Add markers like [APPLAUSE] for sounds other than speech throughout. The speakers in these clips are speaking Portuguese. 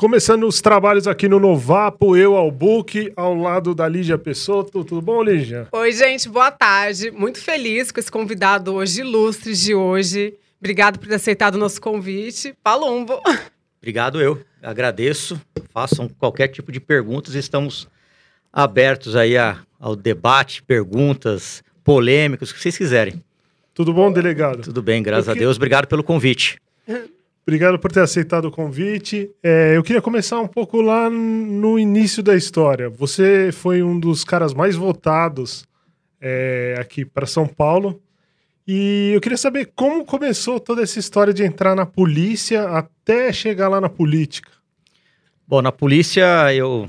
Começando os trabalhos aqui no Novapo, eu, Albuque, ao lado da Lígia Pessotto. Tudo bom, Lígia? Oi, gente, boa tarde. Muito feliz com esse convidado hoje, ilustre de hoje. Obrigado por ter aceitado o nosso convite. Palumbo. Obrigado, eu. Agradeço. Façam qualquer tipo de perguntas. Estamos abertos aí a, ao debate, perguntas, polêmicas, o que vocês quiserem. Tudo bom, delegado? Tudo bem, graças que... a Deus. Obrigado pelo convite. [LAUGHS] Obrigado por ter aceitado o convite. É, eu queria começar um pouco lá no início da história. Você foi um dos caras mais votados é, aqui para São Paulo. E eu queria saber como começou toda essa história de entrar na polícia até chegar lá na política. Bom, na polícia eu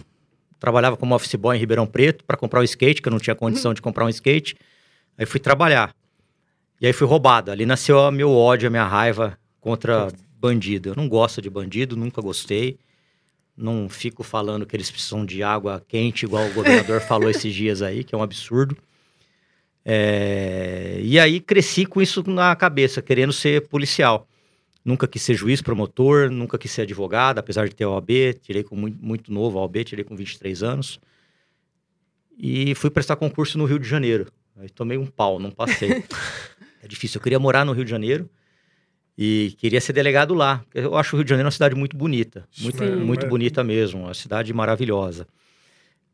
trabalhava como office boy em Ribeirão Preto para comprar um skate, que eu não tinha condição uhum. de comprar um skate. Aí fui trabalhar. E aí fui roubado. Ali nasceu meu ódio, a minha raiva contra bandido. Eu não gosto de bandido, nunca gostei. Não fico falando que eles precisam de água quente, igual o governador [LAUGHS] falou esses dias aí, que é um absurdo. É... E aí cresci com isso na cabeça, querendo ser policial. Nunca quis ser juiz, promotor, nunca quis ser advogado, apesar de ter OAB, tirei com muito, muito novo a OAB, tirei com 23 anos. E fui prestar concurso no Rio de Janeiro. Aí tomei um pau, não passei. [LAUGHS] é difícil, eu queria morar no Rio de Janeiro, e queria ser delegado lá. Eu acho o Rio de Janeiro uma cidade muito bonita, muito, Sim, muito é. bonita mesmo, uma cidade maravilhosa.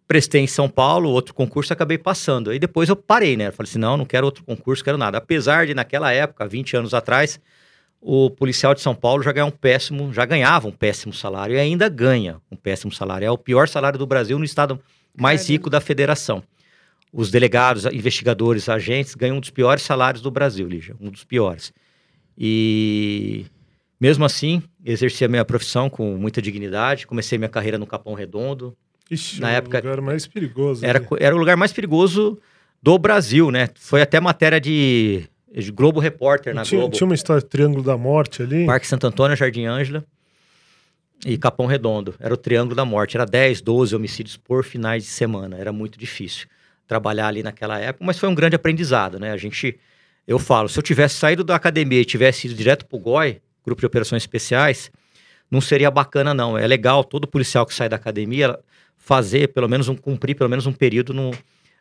Prestei em São Paulo, outro concurso, acabei passando. Aí depois eu parei, né? falei assim, não, não quero outro concurso, quero nada. Apesar de naquela época, 20 anos atrás, o policial de São Paulo já ganhava um péssimo, já ganhava um péssimo salário e ainda ganha um péssimo salário. É o pior salário do Brasil no estado mais Caramba. rico da federação. Os delegados, investigadores, agentes ganham um dos piores salários do Brasil, Lígia, um dos piores. E mesmo assim, exerci a minha profissão com muita dignidade. Comecei minha carreira no Capão Redondo. Ixi, na época, o lugar mais perigoso. Era, era o lugar mais perigoso do Brasil, né? Foi até matéria de, de Globo Repórter na tinha, Globo. Tinha uma história Triângulo da Morte ali? Parque Santo Antônio, Jardim Ângela e Capão Redondo. Era o Triângulo da Morte. Era 10, 12 homicídios por finais de semana. Era muito difícil trabalhar ali naquela época, mas foi um grande aprendizado, né? A gente eu falo, se eu tivesse saído da academia e tivesse ido direto pro GOI, Grupo de Operações Especiais, não seria bacana não. É legal todo policial que sai da academia fazer pelo menos um cumprir pelo menos um período no,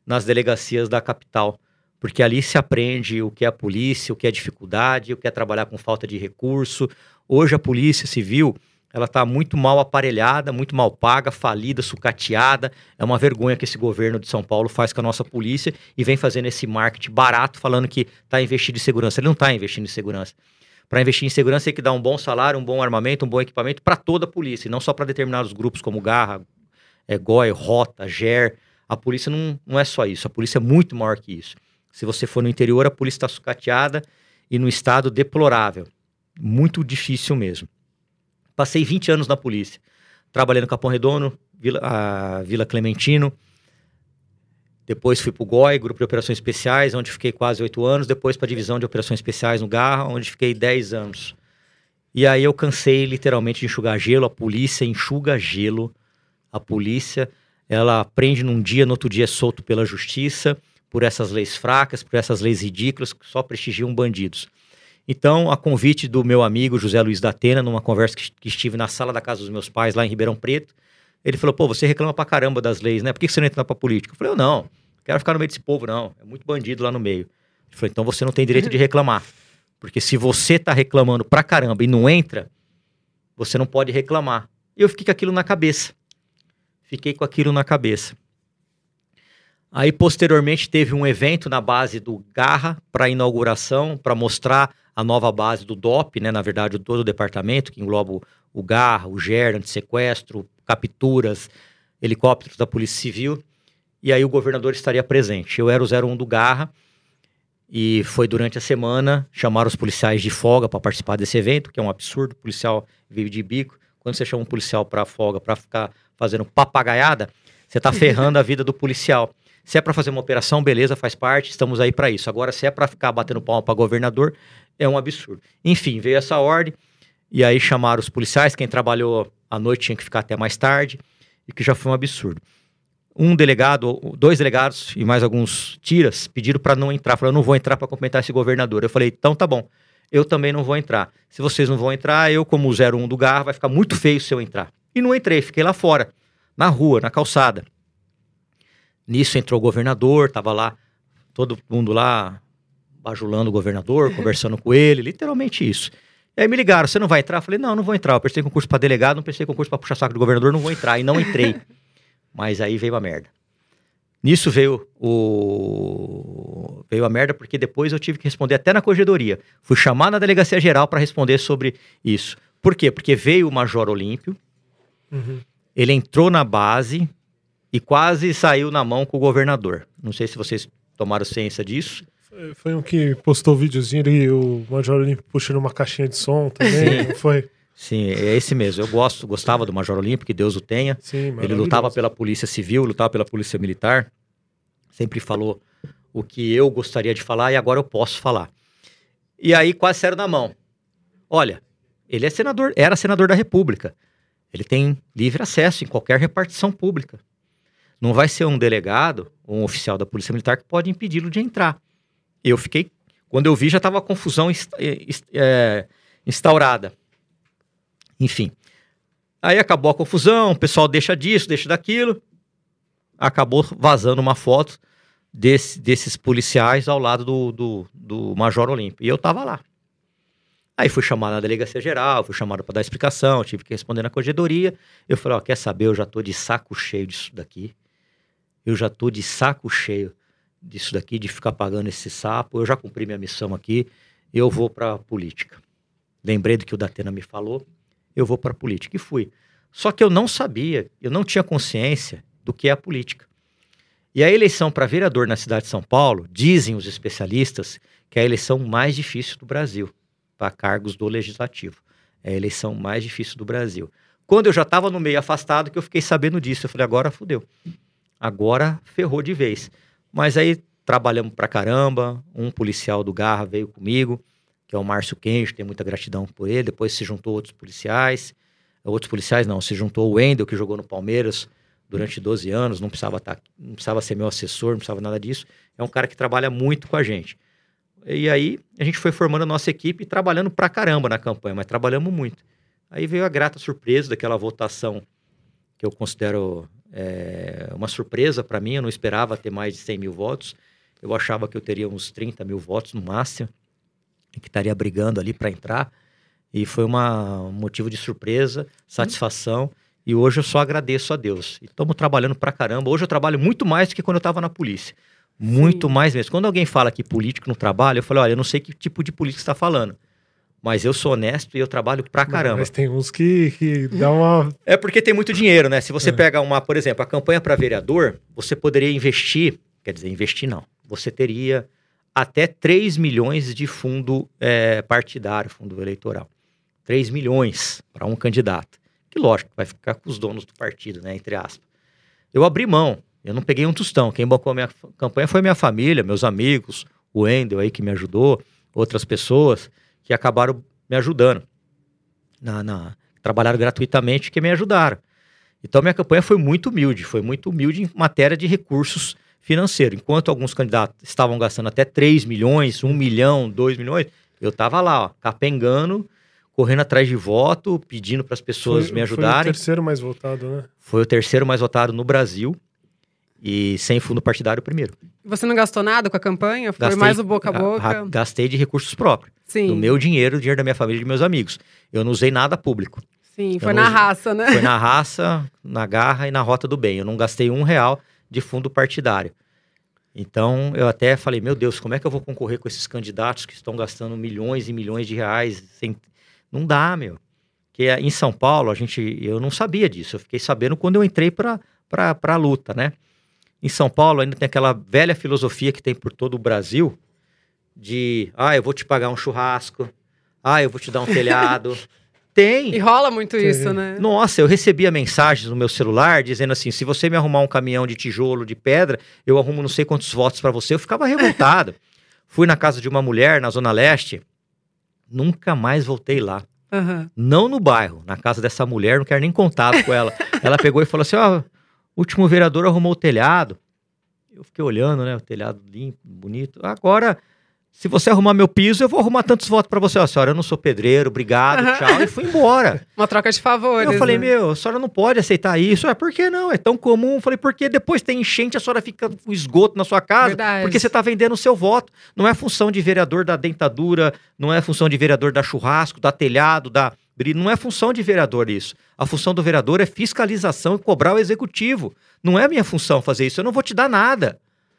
nas delegacias da capital, porque ali se aprende o que é a polícia, o que é dificuldade, o que é trabalhar com falta de recurso. Hoje a polícia civil ela está muito mal aparelhada, muito mal paga, falida, sucateada. É uma vergonha que esse governo de São Paulo faz com a nossa polícia e vem fazendo esse marketing barato, falando que está investindo em segurança. Ele não está investindo em segurança. Para investir em segurança, tem que dar um bom salário, um bom armamento, um bom equipamento para toda a polícia, e não só para determinados grupos como Garra, é, GOI, Rota, GER. A polícia não, não é só isso, a polícia é muito maior que isso. Se você for no interior, a polícia está sucateada e no estado deplorável. Muito difícil mesmo. Passei 20 anos na polícia. Trabalhei no Capão Redondo, Vila, a Vila Clementino. Depois fui para o GOI, Grupo de Operações Especiais, onde fiquei quase oito anos. Depois para a Divisão de Operações Especiais no Garra, onde fiquei 10 anos. E aí eu cansei literalmente de enxugar gelo. A polícia enxuga gelo. A polícia, ela prende num dia, no outro dia é solto pela justiça, por essas leis fracas, por essas leis ridículas que só prestigiam bandidos. Então, a convite do meu amigo José Luiz da Atena, numa conversa que, estive na sala da casa dos meus pais, lá em Ribeirão Preto, ele falou: pô, você reclama pra caramba das leis, né? Por que você não entra pra política? Eu falei: eu não, quero ficar no meio desse povo, não. É muito bandido lá no meio. Ele falou: então você não tem direito de reclamar. Porque se você tá reclamando pra caramba e não entra, você não pode reclamar. E eu fiquei com aquilo na cabeça. Fiquei com aquilo na cabeça. Aí, posteriormente, teve um evento na base do Garra para inauguração, para mostrar a nova base do DOP, né? Na verdade, todo o departamento, que engloba o Garra, o GER, sequestro, capturas, helicópteros da Polícia Civil. E aí o governador estaria presente. Eu era o 01 do Garra e foi durante a semana chamar os policiais de folga para participar desse evento, que é um absurdo. O policial vive de bico. Quando você chama um policial para folga para ficar fazendo papagaiada, você está ferrando a vida do policial. Se é para fazer uma operação, beleza, faz parte, estamos aí para isso. Agora, se é para ficar batendo palma para governador, é um absurdo. Enfim, veio essa ordem, e aí chamaram os policiais, quem trabalhou à noite tinha que ficar até mais tarde, e que já foi um absurdo. Um delegado, dois delegados e mais alguns tiras pediram para não entrar. Falaram, eu não vou entrar para cumprimentar esse governador. Eu falei, então tá bom, eu também não vou entrar. Se vocês não vão entrar, eu, como 01 do Garra, vai ficar muito feio se eu entrar. E não entrei, fiquei lá fora, na rua, na calçada. Nisso entrou o governador, tava lá, todo mundo lá bajulando o governador, [LAUGHS] conversando com ele, literalmente isso. E aí me ligaram, você não vai entrar? Eu falei, não, não vou entrar. Eu prestei concurso para delegado, não prestei concurso para puxar saco do governador, não vou entrar. E não entrei. [LAUGHS] Mas aí veio a merda. Nisso veio o veio a merda porque depois eu tive que responder até na corregedoria. Fui chamar na delegacia geral para responder sobre isso. Por quê? Porque veio o Major Olímpio, uhum. ele entrou na base e quase saiu na mão com o governador. Não sei se vocês tomaram ciência disso. Foi, um que postou o videozinho ali, o Major Olímpio puxando uma caixinha de som também, foi? Sim, é esse mesmo. Eu gosto, gostava do Major Olímpio, que Deus o tenha. Sim, ele lutava pela Polícia Civil, lutava pela Polícia Militar. Sempre falou o que eu gostaria de falar e agora eu posso falar. E aí quase saiu na mão. Olha, ele é senador, era senador da República. Ele tem livre acesso em qualquer repartição pública. Não vai ser um delegado ou um oficial da Polícia Militar que pode impedi-lo de entrar. Eu fiquei, quando eu vi, já estava confusão é, instaurada. Enfim. Aí acabou a confusão, o pessoal deixa disso, deixa daquilo. Acabou vazando uma foto desse, desses policiais ao lado do, do, do Major Olímpio. E eu tava lá. Aí fui chamado na delegacia geral, fui chamado para dar explicação, tive que responder na corregedoria. Eu falei, ó, quer saber, eu já tô de saco cheio disso daqui. Eu já tô de saco cheio disso daqui, de ficar pagando esse sapo. Eu já cumpri minha missão aqui, eu vou para política. Lembrei do que o Datena me falou eu vou para a política. E fui. Só que eu não sabia, eu não tinha consciência do que é a política. E a eleição para vereador na cidade de São Paulo, dizem os especialistas, que é a eleição mais difícil do Brasil, para cargos do legislativo. É a eleição mais difícil do Brasil. Quando eu já estava no meio afastado, que eu fiquei sabendo disso, eu falei, agora fudeu. Agora ferrou de vez. Mas aí trabalhamos pra caramba, um policial do Garra veio comigo, que é o Márcio Kenjo, tem muita gratidão por ele. Depois se juntou outros policiais. Outros policiais não, se juntou o Wendel, que jogou no Palmeiras durante 12 anos, não precisava, tá, não precisava ser meu assessor, não precisava nada disso. É um cara que trabalha muito com a gente. E aí a gente foi formando a nossa equipe e trabalhando pra caramba na campanha, mas trabalhamos muito. Aí veio a grata surpresa daquela votação que eu considero é, uma surpresa para mim. Eu não esperava ter mais de 100 mil votos. Eu achava que eu teria uns 30 mil votos no máximo que estaria brigando ali para entrar. E foi uma, um motivo de surpresa, satisfação. E hoje eu só agradeço a Deus. E estamos trabalhando pra caramba. Hoje eu trabalho muito mais do que quando eu estava na polícia. Muito Sim. mais mesmo. Quando alguém fala que político não trabalha, eu falo, olha, eu não sei que tipo de político está falando. Mas eu sou honesto e eu trabalho pra caramba. Mas tem uns que, que dá uma. [LAUGHS] É porque tem muito dinheiro, né? Se você é. pega uma, por exemplo, a campanha para vereador, você poderia investir, quer dizer, investir não. Você teria até 3 milhões de fundo é, partidário, fundo eleitoral. 3 milhões para um candidato. Que lógico, vai ficar com os donos do partido, né? Entre aspas. Eu abri mão, eu não peguei um tostão. Quem bancou a minha campanha foi minha família, meus amigos, o Wendel aí que me ajudou, outras pessoas que acabaram me ajudando. Na, na, trabalharam gratuitamente que me ajudaram. Então minha campanha foi muito humilde, foi muito humilde em matéria de recursos financeiro. Enquanto alguns candidatos estavam gastando até 3 milhões, 1 milhão, 2 milhões, eu estava lá, ó, capengando, correndo atrás de voto, pedindo para as pessoas foi, me ajudarem. Foi o terceiro mais votado, né? Foi o terceiro mais votado no Brasil e sem fundo partidário primeiro. Você não gastou nada com a campanha? Foi gastei, mais o boca a boca? A, a, gastei de recursos próprios. Sim. Do meu dinheiro, do dinheiro da minha família e dos meus amigos. Eu não usei nada público. Sim, eu foi na usei, raça, né? Foi na raça, na garra e na rota do bem. Eu não gastei um real de fundo partidário. Então, eu até falei, meu Deus, como é que eu vou concorrer com esses candidatos que estão gastando milhões e milhões de reais? Sem... Não dá, meu. Que em São Paulo, a gente, eu não sabia disso. Eu fiquei sabendo quando eu entrei para a luta, né? Em São Paulo ainda tem aquela velha filosofia que tem por todo o Brasil de, ah, eu vou te pagar um churrasco, ah, eu vou te dar um telhado. [LAUGHS] Tem. E rola muito Tem. isso, né? Nossa, eu recebia mensagens no meu celular dizendo assim: se você me arrumar um caminhão de tijolo, de pedra, eu arrumo não sei quantos votos para você. Eu ficava revoltado. [LAUGHS] Fui na casa de uma mulher na Zona Leste, nunca mais voltei lá. Uhum. Não no bairro, na casa dessa mulher, não quero nem contato com ela. ela pegou e falou assim: ó, oh, último vereador arrumou o telhado. Eu fiquei olhando, né? O telhado limpo, bonito. Agora Se você arrumar meu piso, eu vou arrumar tantos votos para você. Ó, senhora, eu não sou pedreiro, obrigado, Aham. tchau. E fui embora. [LAUGHS] Uma troca de favores. eu falei, né? meu, a senhora não pode aceitar isso. Ah, por que não? É tão comum. Eu falei, porque depois tem enchente, a senhora fica com esgoto na sua casa. Verdade. Porque você tá vendendo o seu voto. Não é função de vereador da dentadura, não é função de vereador da churrasco, da telhado, da. Não é função de vereador isso. A função do vereador é fiscalização e cobrar o executivo. Não é minha função fazer isso. Eu não vou te dar nada.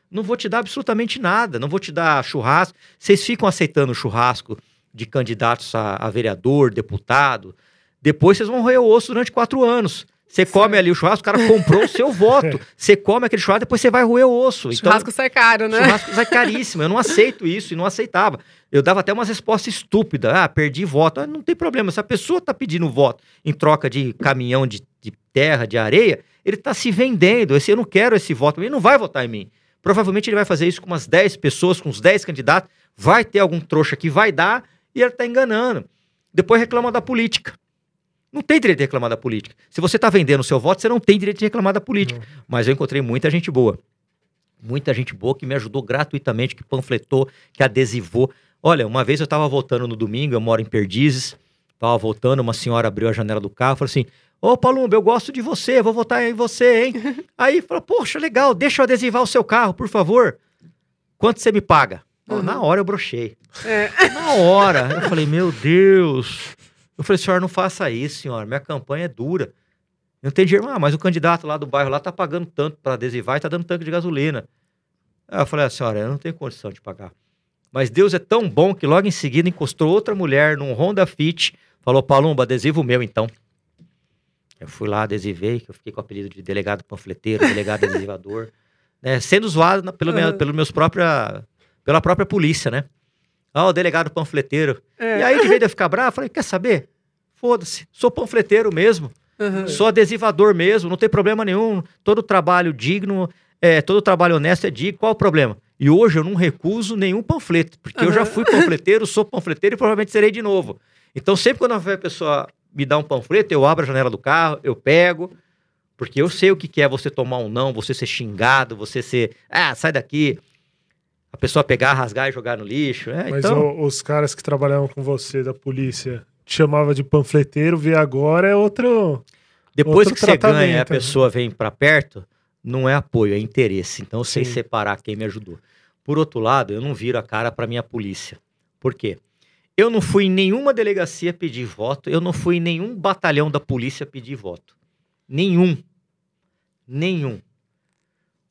Não vou te dar absolutamente nada. Não vou te dar churrasco. Vocês ficam aceitando churrasco de candidatos a, a vereador, deputado. Depois vocês vão roer o osso durante quatro anos. Você come ali o churrasco, o cara comprou o seu voto. [LAUGHS] Você come aquele churrasco, depois você vai roer o osso. Então, Churrasco sai caro, né? Churrasco é caríssimo. Eu não aceito isso e não aceitava. Eu dava até umas respostas estúpidas. Ah, perdi voto. Ah, não tem problema. Se a pessoa tá pedindo voto em troca de caminhão de, de terra, de areia, ele tá se vendendo. Esse, eu não quero esse voto. Ele não vai votar em mim. Provavelmente ele vai fazer isso com umas 10 pessoas, com uns 10 candidatos. Vai ter algum trouxa que vai dar e ele tá enganando. Depois reclama da política. Não tem direito de reclamar da política. Se você tá vendendo o seu voto, você não tem direito de reclamar da política. Mas eu encontrei muita gente boa. Muita gente boa que me ajudou gratuitamente, que panfletou, que adesivou. Olha, uma vez eu estava voltando no domingo, eu moro em Perdizes, estava voltando, uma senhora abriu a janela do carro e falou assim: Ô Palumba, eu gosto de você, vou votar em você, hein? [LAUGHS] Aí falou: Poxa, legal, deixa eu adesivar o seu carro, por favor. Quanto você me paga? Pô, Na hora eu brochei. É. [LAUGHS] Na hora. Eu falei: Meu Deus. Eu falei: Senhora, não faça isso, senhora, minha campanha é dura. Eu não tenho dinheiro. Ah, mas o candidato lá do bairro lá tá pagando tanto para adesivar e tá dando tanque de gasolina. Aí eu falei, a senhora, eu não tenho condição de pagar. Mas Deus é tão bom que logo em seguida encostou outra mulher num Honda Fit, falou, Palumba, adesivo meu então. Eu fui lá, adesivei, que eu fiquei com o apelido de delegado panfleteiro, delegado [LAUGHS] adesivador, né, sendo zoado pelo, meu, Uhum. pelo meus própria, pela própria polícia, né? Ah, o delegado panfleteiro. É. E aí, de vez de eu ficar bravo, eu falei, quer saber? Foda-se, sou panfleteiro mesmo. Uhum. Sou adesivador mesmo, não tem problema nenhum. Todo trabalho digno, é, todo trabalho honesto é digno. Qual o problema? E hoje eu não recuso nenhum panfleto, porque eu já fui panfleteiro, sou panfleteiro e provavelmente serei de novo. Então, sempre quando a pessoa me dá um panfleto, eu abro a janela do carro, eu pego, porque eu sei o que é você tomar um não, você ser xingado, você ser, ah, sai daqui. A pessoa pegar, rasgar e jogar no lixo. É, Mas então, os caras que trabalhavam com você da polícia te chamava de panfleteiro, vê agora é outro. Depois Outro que você ganha a né? pessoa vem pra perto, não é apoio, é interesse. Então eu sei Sim. separar quem me ajudou. Por outro lado, eu não viro a cara pra minha polícia. Por quê? Eu não fui em nenhuma delegacia pedir voto, eu não fui em nenhum batalhão da polícia pedir voto. Nenhum. Nenhum.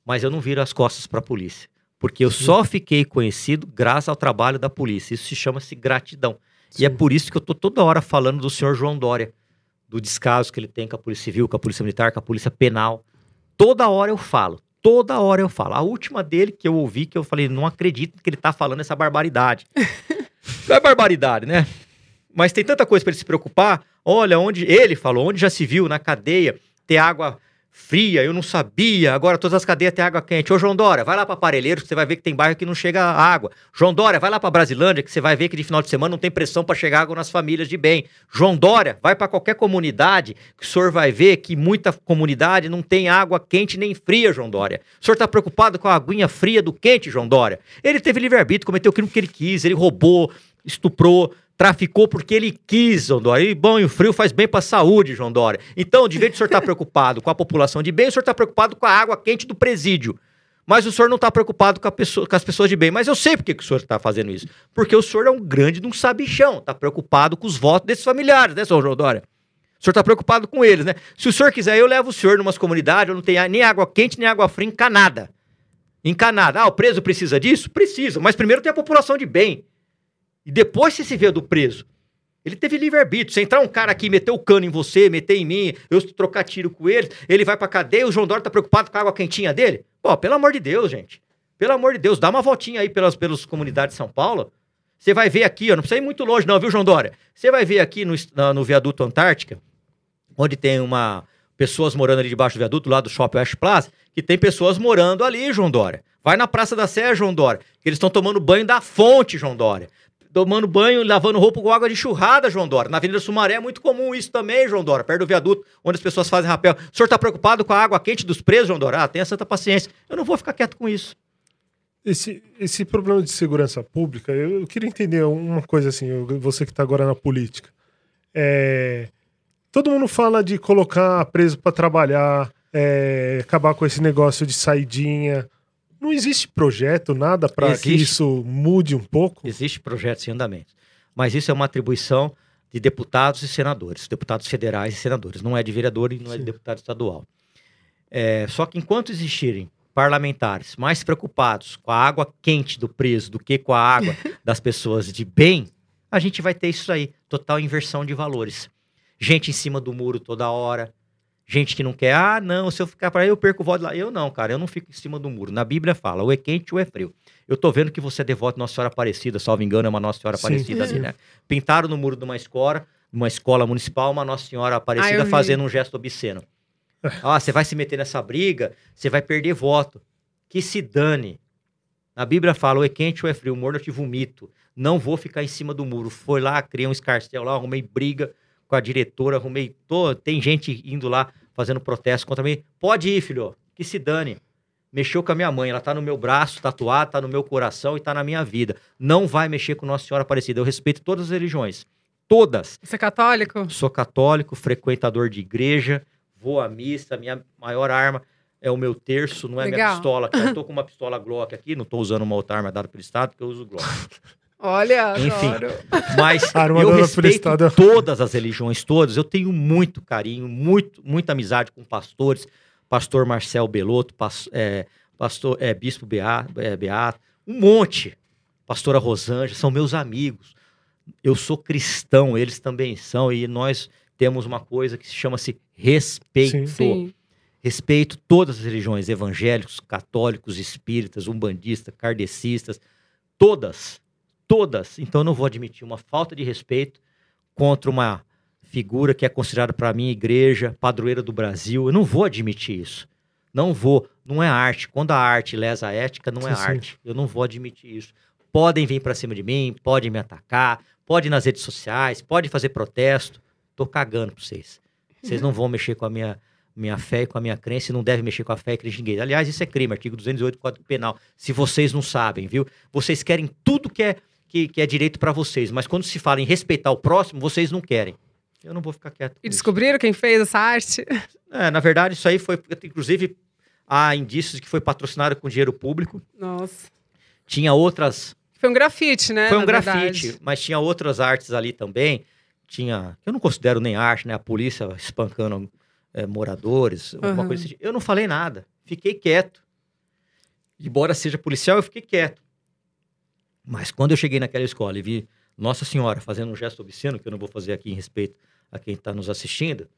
Mas eu não viro as costas pra polícia. Porque eu só fiquei conhecido graças ao trabalho da polícia. Isso se chama-se gratidão. E é Sim. por isso que eu tô toda hora falando do senhor João Dória, do descaso que ele tem com a Polícia Civil, com a Polícia Militar, com a Polícia Penal. Toda hora eu falo, toda hora eu falo. A última dele que eu ouvi, que eu falei, não acredito que ele tá falando essa barbaridade. não [LAUGHS] é barbaridade, né? Mas tem tanta coisa para ele se preocupar. Olha, onde ele falou, onde já se viu na cadeia ter água fria, eu não sabia. Agora todas as cadeias têm água quente. Ô, João Dória, vai lá para Parelheiros, que você vai ver que tem bairro que não chega água. João Dória, vai lá para Brasilândia, que você vai ver que de final de semana não tem pressão para chegar água nas famílias de bem. João Dória, vai para qualquer comunidade, que o senhor vai ver que muita comunidade não tem água quente nem fria, João Dória. O senhor tá preocupado com a aguinha fria do quente, João Dória? Ele teve livre-arbítrio, cometeu o crime que ele quis, ele roubou, estuprou, traficou porque ele quis, João Dória. E bom, e o frio faz bem para a saúde, João Dória. Então, de vez o senhor estar [LAUGHS] preocupado com a população de bem, o senhor está preocupado com a água quente do presídio. Mas o senhor não está preocupado com, pessoa- com as pessoas de bem. Mas eu sei por que, que o senhor está fazendo isso. Porque o senhor é um grande de um sabichão. Está preocupado com os votos desses familiares, né, senhor João Dória? O senhor está preocupado com eles, né? Se o senhor quiser, eu levo o senhor numas comunidades onde não tem nem água quente, nem água fria encanada. Encanada. Ah, o preso precisa disso? Precisa. Mas primeiro tem a população de bem. E depois você se vê do preso. Ele teve livre-arbítrio. Se entrar um cara aqui, meter o cano em você, meter em mim, eu trocar tiro com ele, ele vai pra cadeia, o João Dória tá preocupado com a água quentinha dele? Pô, pelo amor de Deus, gente. Pelo amor de Deus, dá uma voltinha aí pelas, pelas comunidades de São Paulo. Você vai ver aqui, ó, não precisa ir muito longe não, viu, João Dória? Você vai ver aqui no, no viaduto Antártica, onde tem uma pessoas morando ali debaixo do viaduto, lá do Shopping West Plaza, que tem pessoas morando ali, João Dória. Vai na Praça da Sé, João Dória, que eles estão tomando banho da fonte, João Dória. Tomando banho, lavando roupa com água de churrada, João Dória. Na Avenida Sumaré é muito comum isso também, João Dória, perto do viaduto, onde as pessoas fazem rapel. O senhor está preocupado com a água quente dos presos, João Dória? Ah, tenha santa paciência. Eu não vou ficar quieto com isso. Esse, esse problema de segurança pública, eu, eu queria entender uma coisa assim, eu- você que está agora na política. É, todo mundo fala de colocar preso para trabalhar, é, acabar com esse negócio de saidinha. Não existe projeto, nada para que isso mude um pouco? Existe projetos em andamento. Mas isso é uma atribuição de deputados e senadores, deputados federais e senadores. Não é de vereador e não é de Sim. deputado estadual. É, só que enquanto existirem parlamentares mais preocupados com a água quente do preso do que com a água [LAUGHS] das pessoas de bem, a gente vai ter isso aí, total inversão de valores. Gente em cima do muro toda hora, gente que não quer, ah, não, se eu ficar para aí eu perco o voto lá. Eu não, cara, eu não fico em cima do muro. Na Bíblia fala, ou é quente ou é frio. Eu tô vendo que você é devoto Nossa Senhora Aparecida, salvo engano, é uma Nossa Senhora Aparecida sim. ali, né? Pintaram no muro de uma escola, uma escola municipal, uma Nossa Senhora Ah, Aparecida vi. fazendo um gesto obsceno. Ah, você vai se meter nessa briga, você vai perder voto. Que se dane. Na Bíblia fala, ou é quente ou é frio, morno eu te vomito. Não vou ficar em cima do muro. Foi lá, criei um escarcel lá, arrumei briga com a diretora, arrumei. Tô... Tem gente indo lá fazendo protesto contra mim. Pode ir, filho. Que se dane. Mexeu com a minha mãe, ela tá no meu braço, tatuada, tá no meu coração e tá na minha vida. Não vai mexer com Nossa Senhora Aparecida. Eu respeito todas as religiões. Todas. Você é católico? Sou católico, frequentador de igreja, vou à missa, minha maior arma é o meu terço, não é minha Legal. pistola. aqui. Eu tô [LAUGHS] com uma pistola Glock aqui, não tô usando uma outra arma dada pelo Estado, porque eu uso Glock. [LAUGHS] Olha, Enfim. adoro. Mas [LAUGHS] eu respeito todas as religiões, todas. Eu tenho muito carinho, muito, muita amizade com pastores. Pastor Marcel Belotto, pas- é, pastor é, Bispo Bea- é, Beato, um monte. Pastora Rosângela, são meus amigos. Eu sou cristão, eles também são, e nós temos uma coisa que se chama-se respeito. Sim. Respeito todas as religiões, evangélicos, católicos, espíritas, umbandistas, kardecistas, todas, todas. Então eu não vou admitir uma falta de respeito contra uma figura que é considerada para mim igreja, padroeira do Brasil. Eu não vou admitir isso. Não vou. Não é arte. Quando a arte lesa a ética, não é Sim, sim. arte. Eu não vou admitir isso. Podem vir para cima de mim, podem me atacar, podem ir nas redes sociais, podem fazer protesto. Tô cagando pra vocês. Vocês não vão mexer com a minha, minha fé e com a minha crença e não devem mexer com a fé e crença de ninguém. Aliás, isso é crime, artigo 208 do Código Penal. Se vocês não sabem, viu? Vocês querem tudo que é, que, que é direito para vocês, mas quando se fala em respeitar o próximo, vocês não querem. Eu não vou ficar quieto. E isso. descobriram quem fez essa arte? É, na verdade, isso aí foi. Inclusive, há indícios de que foi patrocinado com dinheiro público. Nossa. Tinha outras Foi um grafite, né? Foi um grafite, verdade. mas tinha outras artes ali também. Tinha, eu não considero nem arte, né? A polícia espancando é, moradores, alguma Aham. coisa assim. Eu não falei nada, fiquei quieto. Embora seja policial, eu fiquei quieto. Mas quando eu cheguei naquela escola e vi Nossa Senhora fazendo um gesto obsceno, que eu não vou fazer aqui em respeito a quem está nos assistindo,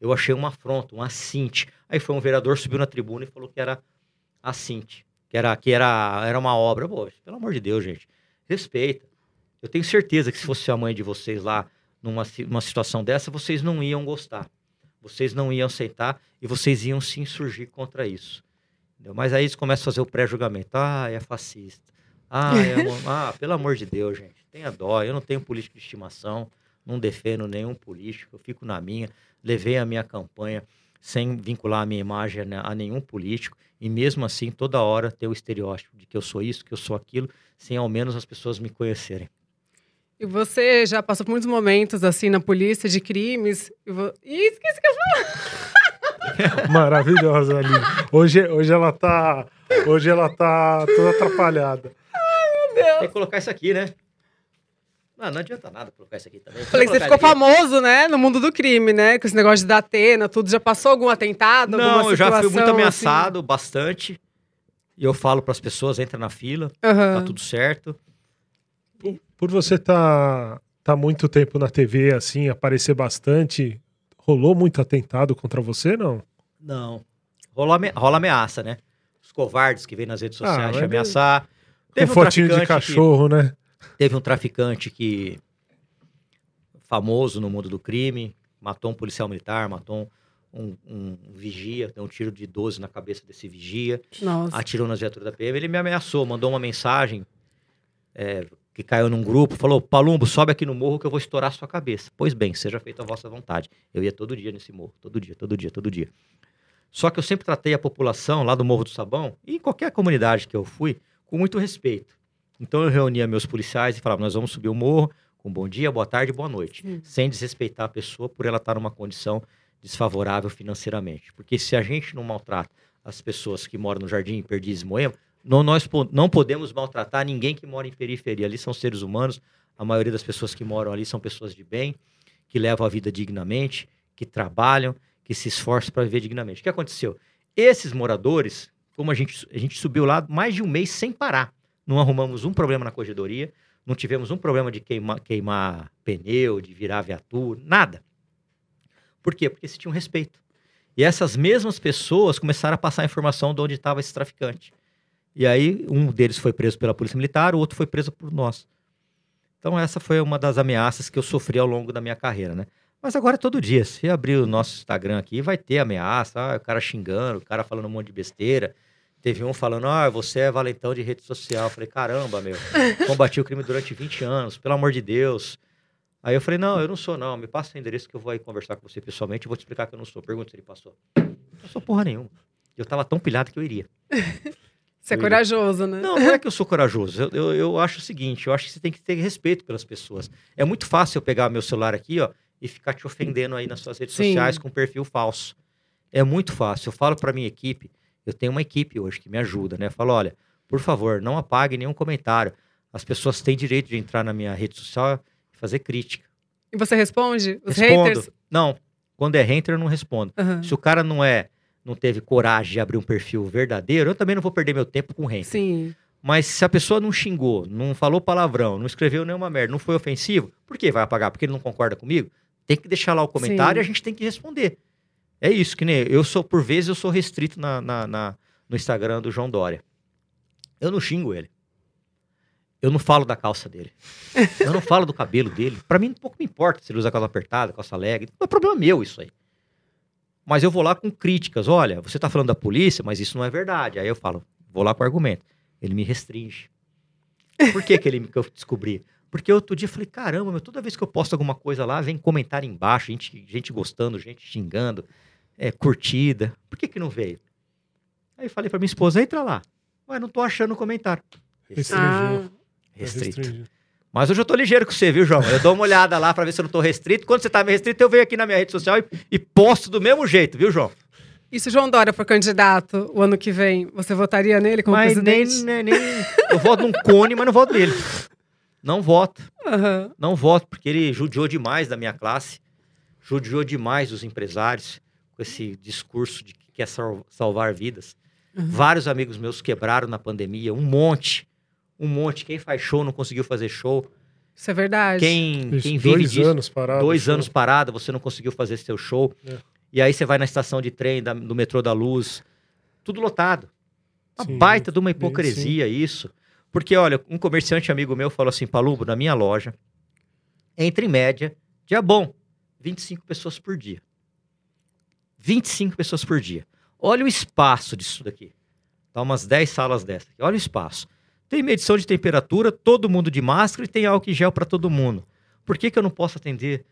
eu achei uma afronta, um assinte. Aí foi um vereador, subiu na tribuna e falou que era assinte, que era, que era, era uma obra. Pô, pelo amor de Deus, gente, respeita. Eu tenho certeza que se fosse a mãe de vocês lá numa uma situação dessa, vocês não iam gostar. Vocês não iam aceitar e vocês iam se insurgir contra isso. Entendeu? Mas aí eles começam a fazer o pré-julgamento. Ah, é fascista. Ah, [LAUGHS] é ah, pelo amor de Deus, gente. Tenha dó. Eu não tenho político de estimação. Não defendo nenhum político. Eu fico na minha. Levei a minha campanha sem vincular a minha imagem a ne- a nenhum político. E mesmo assim, toda hora ter o estereótipo de que eu sou isso, que eu sou aquilo, sem ao menos as pessoas me conhecerem. E você já passou por muitos momentos, assim, na polícia de crimes. E vo... Ih, esqueci que eu [LAUGHS] Maravilhosa, Aline. Hoje, hoje ela tá. Hoje ela tá toda atrapalhada. Tem que colocar isso aqui, né? Não, não adianta nada colocar isso aqui também. Falei que você ficou famoso, né? No mundo do crime, né? Com esse negócio de Datena, tudo. Já passou algum atentado? Não, eu já fui muito assim? ameaçado, bastante. E eu falo para as pessoas, entra na fila, Aham. tá tudo certo. Por você tá, tá muito tempo na TV, assim, aparecer bastante, rolou muito atentado contra você, não? Não. Rola, rola ameaça, né? Os covardes que vêm nas redes Ah, sociais mas te ameaçar. Com fotinho de traficante que- cachorro, né? Teve um traficante que famoso no mundo do crime, matou um policial militar, matou um, um- um vigia, deu um tiro de 12 na cabeça desse vigia, Nossa. atirou nas viaturas da PM. Ele me ameaçou, mandou uma mensagem é, que caiu num grupo, falou: Palumbo, sobe aqui no morro que eu vou estourar sua cabeça. Pois bem, seja feita a vossa vontade. Eu ia todo dia nesse morro, todo dia, todo dia, todo dia. Só que eu sempre tratei a população lá do Morro do Sabão, e em qualquer comunidade que eu fui, com muito respeito. Então eu reunia meus policiais e falava: nós vamos subir o morro com bom dia, boa tarde, boa noite, sem desrespeitar a pessoa por ela estar numa condição desfavorável financeiramente. Porque se a gente não maltrata as pessoas que moram no Jardim Perdizes e Moema, não, nós não podemos maltratar ninguém que mora em periferia. Ali são seres humanos, a maioria das pessoas que moram ali são pessoas de bem, que levam a vida dignamente, que trabalham, que se esforçam para viver dignamente. O que aconteceu? Esses moradores, como a gente, a gente subiu lá mais de um mês sem parar, não arrumamos um problema na corredoria, não tivemos um problema de queimar, queimar pneu, de virar viatura, nada. Por quê? Porque se tinha um respeito. E essas mesmas pessoas começaram a passar a informação de onde estava esse traficante. E aí, um deles foi preso pela Polícia Militar, o outro foi preso por nós. Então, essa foi uma das ameaças que eu sofri ao longo da minha carreira, né? Mas agora é todo dia. Se abrir o nosso Instagram aqui, vai ter ameaça, ah, o cara xingando, o cara falando um monte de besteira. Teve um falando, ah, você é valentão de rede social. Eu falei, caramba, meu, combati o crime durante 20 anos, pelo amor de Deus. Aí eu falei, não, eu não sou não, me passa o endereço que eu vou aí conversar com você pessoalmente e vou te explicar que eu não sou. Pergunta se ele passou. Não sou porra nenhuma. Eu tava tão pilhado que eu iria. [LAUGHS] Você é corajoso, né? Não, não é que eu sou corajoso. Eu, eu, eu acho o seguinte: eu acho que você tem que ter respeito pelas pessoas. É muito fácil eu pegar meu celular aqui, ó, e ficar te ofendendo aí nas suas redes Sim. sociais com perfil falso. É muito fácil. Eu falo para minha equipe, eu tenho uma equipe hoje que me ajuda, né? Eu falo, olha, por favor, não apague nenhum comentário. As pessoas têm direito de entrar na minha rede social e fazer crítica. E você responde? Os respondo. haters? Não, quando é hater eu não respondo. Aham. Se o cara não é, não teve coragem de abrir um perfil verdadeiro, eu também não vou perder meu tempo com hater. Sim. Mas se a pessoa não xingou, não falou palavrão, não escreveu nenhuma merda, não foi ofensivo, por que vai apagar? Porque ele não concorda comigo? Tem que deixar lá o comentário Sim. e a gente tem que responder. É isso, que nem eu sou, por vezes, eu sou restrito na, na- na- no Instagram do João Dória. Eu não xingo ele. Eu não falo da calça dele. [LAUGHS] Eu não falo do cabelo dele. Pra mim, pouco me importa se ele usa calça apertada, calça leg. Não é problema meu isso aí. Mas eu vou lá com críticas. Olha, você tá falando da polícia, mas isso não é verdade. Aí eu falo, vou lá com argumento. Ele me restringe. Por que, que ele me- que eu descobri? Porque outro dia eu falei, caramba, meu, toda vez que eu posto alguma coisa lá, vem comentário embaixo, gente, gente gostando, gente xingando, é, curtida. Por que que não veio? Aí eu falei pra minha esposa, entra lá. Ué, não tô achando o comentário. Ah, É Restrito. restringido. Mas hoje eu tô ligeiro com você, viu, João? Eu dou uma olhada lá pra ver se eu não tô restrito. Quando você tá meio restrito, eu venho aqui na minha rede social e, e posto do mesmo jeito, viu, João? e se o João Dória for candidato o ano que vem, você votaria nele como mas nem, presidente? nem, nem- [LAUGHS] Eu voto num cone, mas não voto nele. Não voto. Aham. Não voto, porque ele judiou demais da minha classe, judiou demais dos empresários, com esse discurso de que quer sal- salvar vidas. Uhum. Vários amigos meus quebraram na pandemia, um monte. Um monte. Quem faz show não conseguiu fazer show. Isso é verdade. Quem, Isso, quem vive dois disso, anos parado. dois show. anos parado, você não conseguiu fazer seu show. É. E aí você vai na estação de trem da- do metrô da Luz, tudo lotado. Uma Sim, baita de uma bem, hipocrisia isso. Porque, olha, um comerciante amigo meu falou assim, Palumbo, na minha loja, entra em média, dia bom, 25 pessoas por dia. 25 pessoas por dia. Olha o espaço disso daqui. Tá umas 10 salas dessa. Olha o espaço. Tem medição de temperatura, todo mundo de máscara e tem álcool em gel para todo mundo. Por que, que eu não posso atender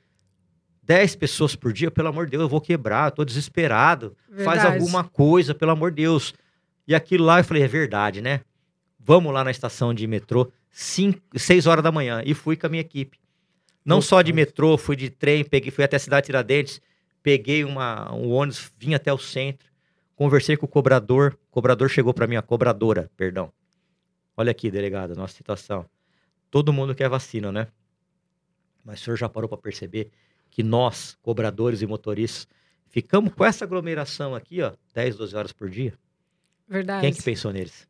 10 pessoas por dia? Pelo amor de Deus, eu vou quebrar, tô desesperado. Faz Verdade. alguma coisa, pelo amor de Deus. E aquilo lá eu falei, é verdade, né? Vamos lá na estação de metrô, 6 horas da manhã. E fui com a minha equipe. Não só de metrô, fui de trem, peguei, fui até a cidade de Tiradentes, peguei uma, um ônibus, vim até o centro, conversei com o cobrador. O cobrador chegou para mim, a cobradora, perdão. Olha aqui, delegado, nossa situação. Todo mundo quer vacina, né? Mas o senhor já parou para perceber que nós, cobradores e motoristas, ficamos com essa aglomeração aqui, ó, 10, 12 horas por dia? Verdade. Quem que pensou neles?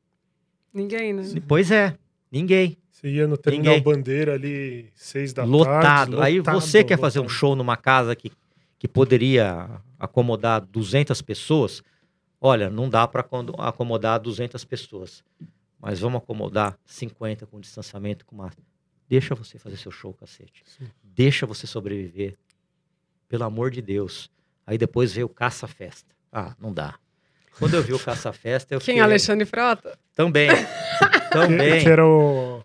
Ninguém, né? Pois é, ninguém. Você ia no terminal Ninguém. Bandeira ali, seis da lotado. tarde. Aí lotado, você quer fazer um lotado. show numa casa que, que poderia acomodar 200 pessoas, olha, não dá para acomodar 200 pessoas. Mas vamos acomodar 50 com distanciamento, com máscara. Deixa você fazer seu show, cacete. Sim. Deixa você sobreviver. Pelo amor de Deus. Aí depois veio o caça-festa. Ah, não dá. Quando eu vi o caça-festa, eu Quem? fiquei... Alexandre Frota? Também. [LAUGHS] Também. que era o.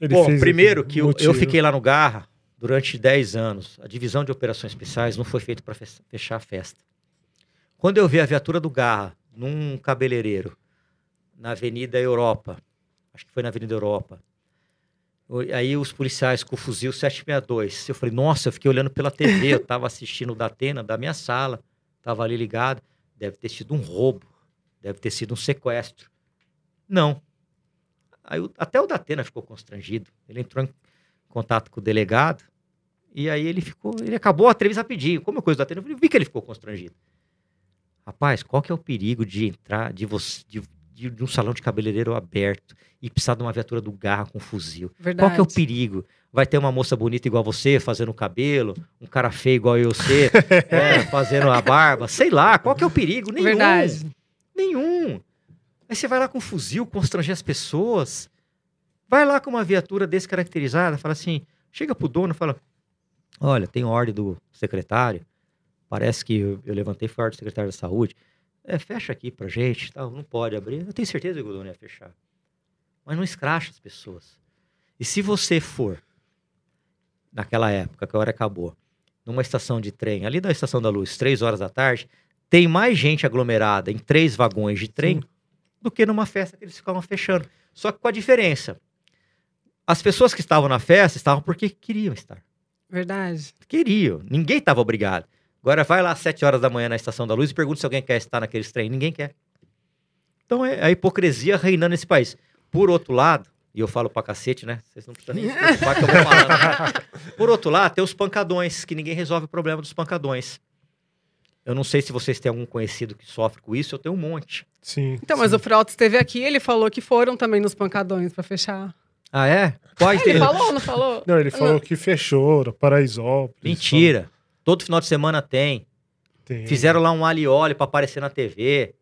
Ele Bom, primeiro que eu, eu fiquei lá no Garra durante 10 anos. A divisão de operações especiais não foi feita para fechar a festa. Quando eu vi a viatura do Garra num cabeleireiro na Avenida Europa, acho que foi na Avenida Europa. Aí os policiais com o fuzil 762. Eu falei, nossa, eu fiquei olhando pela TV, eu [LAUGHS] tava assistindo o Datena da minha sala, tava ali ligado. Deve ter sido um roubo, deve ter sido um sequestro. Não. Aí, até o Datena ficou constrangido. Ele entrou em contato com o delegado e aí ele ficou, ele acabou a entrevista rapidinho. Como é coisa do Datena, eu vi que ele ficou constrangido. Rapaz, qual que é o perigo de entrar, de você, de, de, de um salão de cabeleireiro aberto e precisar de uma viatura do garra com um fuzil. Verdade. Qual que é o perigo? Vai ter uma moça bonita igual você, fazendo o cabelo, um cara feio igual eu ser, [LAUGHS] é, fazendo a barba, sei lá, qual que é o perigo? Nenhum. Verdade. Nenhum. Aí você vai lá com um fuzil, constranger as pessoas. Vai lá com uma viatura descaracterizada, fala assim, chega pro dono e fala, olha, tem ordem do secretário, parece que eu, eu levantei foi a ordem do secretário da saúde, é, fecha aqui pra gente, tal, não pode abrir. Eu tenho certeza que o dono ia fechar. Mas não escracha as pessoas. E se você for, naquela época, que a hora acabou, numa estação de trem, ali da Estação da Luz, três horas da tarde, tem mais gente aglomerada em três vagões de trem Sim. do que numa festa que eles ficavam fechando. Só que com a diferença. As pessoas que estavam na festa estavam porque queriam estar. Verdade. Queriam. Ninguém estava obrigado. Agora vai lá às 7 horas da manhã na Estação da Luz e pergunta se alguém quer estar naqueles trem. Ninguém quer. Então é a hipocrisia reinando nesse país. Por outro lado, e eu falo pra cacete, né? Vocês não precisam nem se preocupar que eu vou falando. [LAUGHS] Por outro lado, tem os pancadões, que ninguém resolve o problema dos pancadões. Eu não sei se vocês têm algum conhecido que sofre com isso, eu tenho um monte. Sim. Então, mas sim. o Frota esteve aqui, ele falou que foram também nos pancadões pra fechar. Ah, é? Quais Ele deles? falou ou não falou? [LAUGHS] Não, ele falou que fechou, era Paraisópolis. Mentira. Todo final de semana tem. tem. Fizeram lá um aliole para aparecer na TV.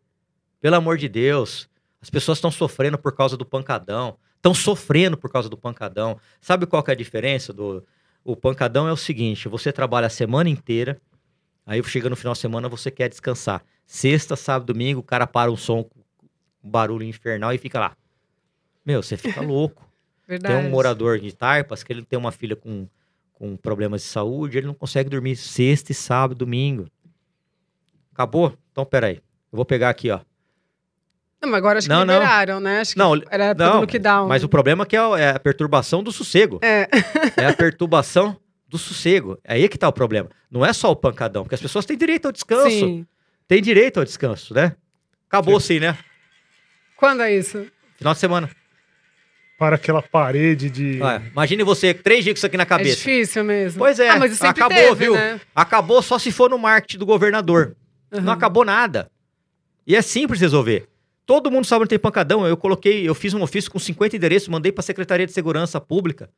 Pelo amor de Deus. As pessoas estão sofrendo por causa do pancadão. Estão sofrendo por causa do pancadão. Sabe qual que é a diferença do o pancadão é o seguinte, você trabalha a semana inteira, aí chega no final de semana você quer descansar. Sexta, sábado, domingo, o cara para um som um barulho infernal e fica lá. Meu, você fica louco. Verdade. Tem um morador de Tarpas que ele tem uma filha com, com problemas de saúde, ele não consegue dormir sexta e sábado, domingo. Acabou? Então, peraí. Eu vou pegar aqui, ó. Não, mas agora acho que Não, não. liberaram, né? Acho que Não, era Não, do lockdown. mas o problema é que é a- é a perturbação do sossego. É, É a perturbação do sossego. É aí que tá o problema. Não é só o pancadão, porque as pessoas têm direito ao descanso. sim. Têm direito ao descanso, né? Acabou sim, né? Quando é isso? Final de semana. Para aquela parede de. Imagine você, três dias com isso aqui na É cabeça. difícil mesmo. Pois é, Ah, mas acabou, teve, viu? né? Acabou só se for no marketing do governador. Não Uhum. acabou nada. E é simples resolver. Todo mundo sabe onde tem pancadão. Eu coloquei, eu fiz um ofício com 50 endereços, mandei para a Secretaria de Segurança Pública.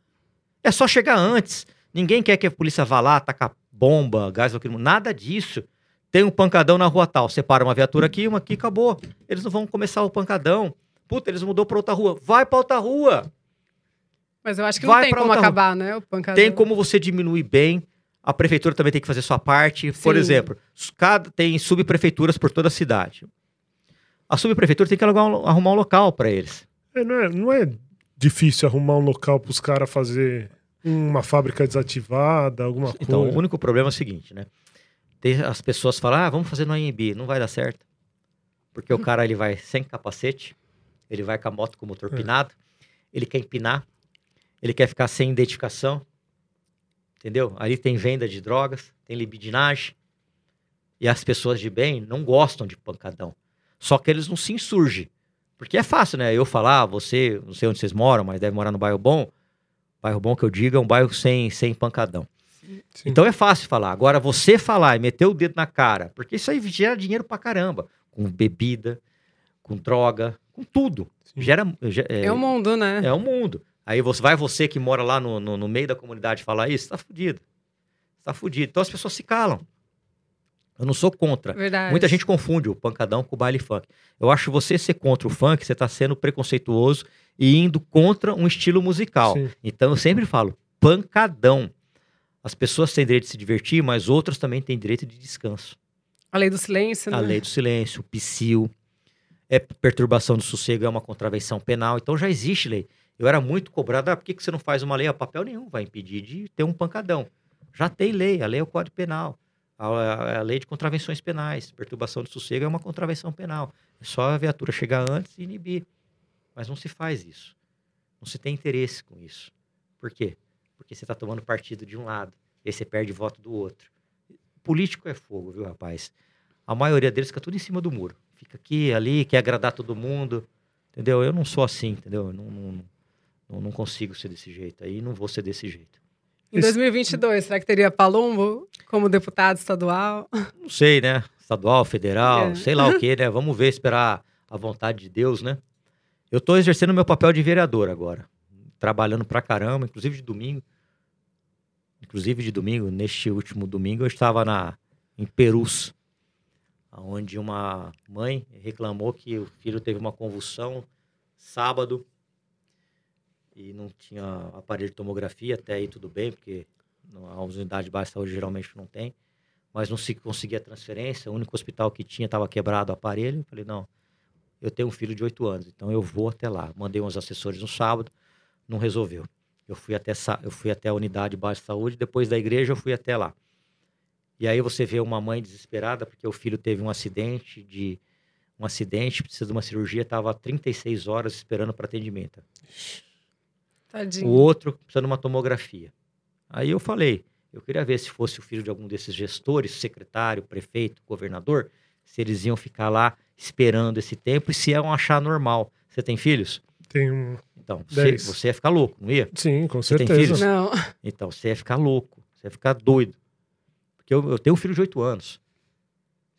É só chegar antes. Ninguém quer que a polícia vá lá, tacar bomba, gás nada disso. Tem um pancadão na rua tal, separa uma viatura aqui, uma aqui, acabou. Eles não vão começar o pancadão. Puta, eles mudou para outra rua. Vai para outra rua. Mas eu acho que Vai não tem como acabar, né? O pancadão. Tem como você diminuir bem. A prefeitura também tem que fazer sua parte. Por Sim. exemplo, s- cada, tem subprefeituras por toda a cidade. A subprefeitura tem que alugar um- arrumar um local para eles. É, não, é, não é difícil arrumar um local para os caras fazer uma fábrica desativada, alguma Então, coisa. o único problema é o seguinte, né? Tem- as pessoas falam, ah, vamos fazer no AMB. Não vai dar certo. Porque o cara ele vai sem capacete, ele vai com a moto com o motor É. pinado, ele quer empinar, ele quer ficar sem identificação, entendeu? Ali tem venda de drogas, tem libidinagem. E as pessoas de bem não gostam de pancadão. Só que eles não se insurgem. Porque é fácil, né? Eu falar, ah, você, não sei onde vocês moram, mas deve morar no bairro bom. Bairro bom que eu digo é um bairro sem, sem pancadão. Sim. Então é fácil falar. Agora, você falar e meter o dedo na cara, porque isso aí gera dinheiro pra caramba. Com bebida, com droga, com tudo. Gera, ge- é, É o mundo, né? é o mundo. Aí você vai você que mora lá no, no, no meio da comunidade falar isso, tá fudido. Tá fudido. Então as pessoas se calam. Eu não sou contra. Verdade. Muita gente confunde o pancadão com o baile funk. Eu acho que você ser contra o funk, você tá sendo preconceituoso e indo contra um estilo musical. Sim. Então eu sempre falo, pancadão. As pessoas têm direito de se divertir, mas outras também têm direito de descanso. A lei do silêncio, né? A lei do silêncio, o psil, é perturbação do sossego, é uma contravenção penal. Então já existe lei. Eu era muito cobrado, ah, por que, que você não faz uma lei? Ah, papel nenhum vai impedir de ter um pancadão. Já tem lei, a lei é o Código Penal. A, a- a lei de contravenções penais. Perturbação do sossego é uma contravenção penal. É só a viatura chegar antes e inibir. Mas não se faz isso. Não se tem interesse com isso. Por quê? Porque você está tomando partido de um lado, e aí você perde voto do outro. Político é fogo, viu, rapaz? A maioria deles fica tudo em cima do muro. Fica aqui, ali, quer agradar todo mundo. Entendeu? Eu não sou assim, entendeu? Eu não, não, não, não consigo ser desse jeito. Aí não vou ser desse jeito. Em 2022, será que teria Palumbo como deputado estadual? Não sei, né? Estadual, federal, É. sei lá o que, né? [LAUGHS] Vamos ver, esperar a vontade de Deus, né? Eu tô exercendo meu papel de vereador agora. Trabalhando pra caramba, inclusive de domingo. Inclusive de domingo, neste último domingo, eu estava na, em Perus, onde uma mãe reclamou que o filho teve uma convulsão sábado e não tinha aparelho de tomografia, até aí tudo bem, porque a unidade de baixa saúde geralmente não tem, mas não se conseguia transferência, o único hospital que tinha estava quebrado o aparelho, falei, não, eu tenho um filho de 8 anos, então eu vou até lá. Mandei uns assessores no sábado, não resolveu. Eu fui até, eu fui até a unidade de baixa saúde, depois da igreja eu fui até lá. E aí você vê uma mãe desesperada porque o filho teve um acidente de um acidente, precisa de uma cirurgia, estava 36 horas esperando para atendimento. O Tadinho. outro precisa de uma tomografia. Aí eu falei, eu queria ver se fosse o filho de algum desses gestores, secretário, prefeito, governador, se eles iam ficar lá esperando esse tempo e se iam achar normal. Você tem filhos? Tem um. Então, você, você ia ficar louco, não ia? Sim, com Você tem certeza. filhos? Não. Então, você ia ficar louco, você ia ficar doido. Porque eu, eu tenho um filho de 8 anos.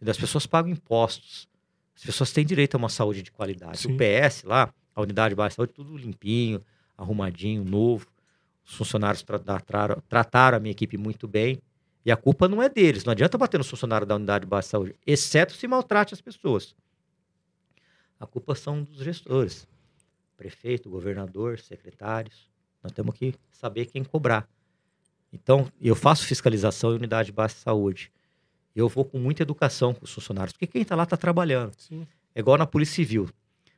E as pessoas pagam impostos. As pessoas têm direito a uma saúde de qualidade. Sim. O PS lá, a unidade de baixa saúde, tudo limpinho, arrumadinho, novo. Os funcionários tra- trataram, trataram a minha equipe muito bem. E a culpa não é deles. Não adianta bater nos funcionários da unidade de baixa saúde, exceto se maltrate as pessoas. A culpa são dos gestores. Prefeito, governador, secretários. Nós temos que saber quem cobrar. Então, eu faço fiscalização em unidade de baixa saúde. Eu vou com muita educação com os funcionários, porque quem está lá está trabalhando. Sim. É igual na Polícia Civil.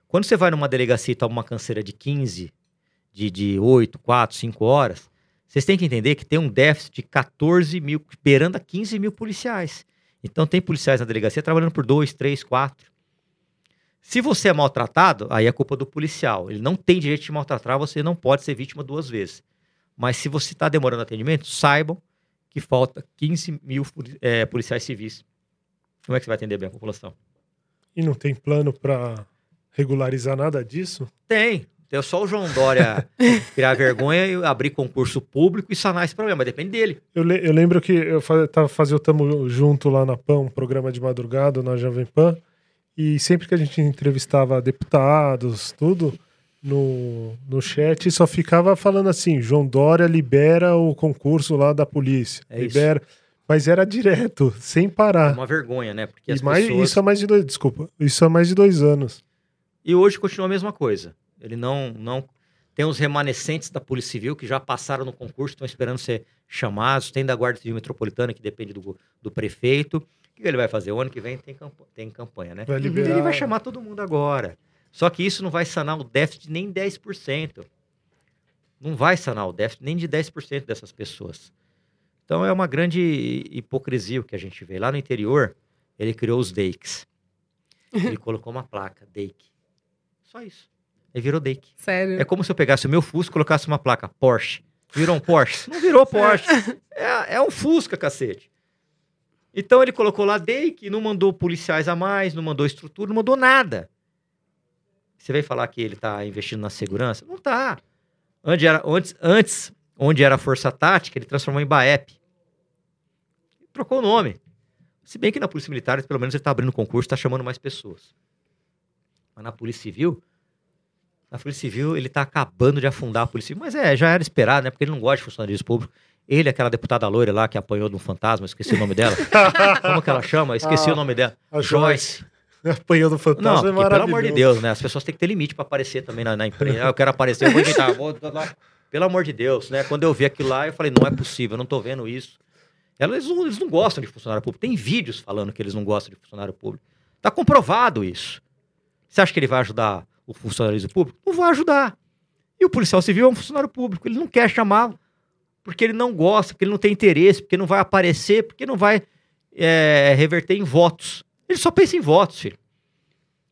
Quando você vai numa delegacia e toma uma canseira de 15, de, de 8, 4, 5 horas, vocês têm que entender que tem um déficit de 14 mil, beirando a 15 mil policiais. Então tem policiais na delegacia trabalhando por 2, 3, 4. Se você é maltratado, aí é culpa do policial. Ele não tem direito de te maltratar, você não pode ser vítima duas vezes. Mas se você está demorando atendimento, saibam que falta 15 mil eh, policiais civis. Como é que você vai atender bem a população? E não tem plano pra regularizar nada disso? Tem. Tem só o João Dória [LAUGHS] criar vergonha e abrir concurso público e sanar esse problema. Depende dele. Eu, le- eu lembro que eu fa tava fazendo o Tamo Junto lá na PAN, um programa de madrugada na Jovem Pan, e sempre que a gente entrevistava deputados, tudo, no, no chat só ficava falando assim: João Dória libera o concurso lá da polícia. É isso. libera. Mas era direto, sem É parar. uma vergonha, né? Porque E as mais, pessoas... Isso há mais de dois. Desculpa. Isso há mais de dois anos. E hoje continua a mesma coisa. Ele não, não tem os remanescentes da Polícia Civil que já passaram no concurso, estão esperando ser chamados. Tem da Guarda Civil Metropolitana que depende do, do prefeito. O que ele vai fazer? O ano que vem tem, campa- tem campanha, né? Vai Ele liberar. vai chamar todo mundo agora. Só que isso não vai sanar o déficit nem 10%. Não vai sanar o déficit nem de 10% dessas pessoas. Então é uma grande hipocrisia o que a gente vê. Lá no interior, ele criou os DEICs. [LAUGHS] Ele colocou uma placa, DEIC. Só isso. Aí virou DEIC. Sério. É como se eu pegasse o meu Fusca e colocasse uma placa Porsche. Virou um Porsche? Não virou [LAUGHS] Porsche. É, é um Fusca, cacete. Então ele colocou lá DEIC, não mandou policiais a mais, não mandou estrutura, não mandou nada. Você vem falar que ele está investindo na segurança? Não tá. Onde era, antes, antes, onde era a Força Tática, ele transformou em BAEP. Trocou o nome. Se bem que na Polícia Militar, pelo menos ele está abrindo concurso, está chamando mais pessoas. Mas na Polícia Civil, na Polícia Civil, ele está acabando de afundar a Polícia Civil. Mas é, já era esperado, né? Porque ele não gosta de funcionários públicos. Ele, aquela deputada loira lá que apanhou de um fantasma, esqueci o nome dela. [LAUGHS] Como que ela chama? Esqueci Ah, o nome dela. a Joyce. [LAUGHS] Apanhando Não, fantasma é porque, pelo maravilhoso. amor de Deus, né? As pessoas têm que ter limite para aparecer também na, na empresa. Ah, eu quero aparecer, eu vou editar. Vou... [LAUGHS] Pelo amor de Deus, né? Quando eu vi aquilo lá, eu falei, não é possível, eu não tô vendo isso. Elas não, eles não gostam de funcionário público. Tem vídeos falando que eles não gostam de funcionário público. Tá comprovado isso. Você acha que ele vai ajudar o funcionalismo público? Não vai ajudar. E o policial civil é um funcionário público. Ele não quer chamar porque ele não gosta, porque ele não tem interesse, porque não vai aparecer, porque não vai é, reverter em votos. Ele só pensa em votos, filho.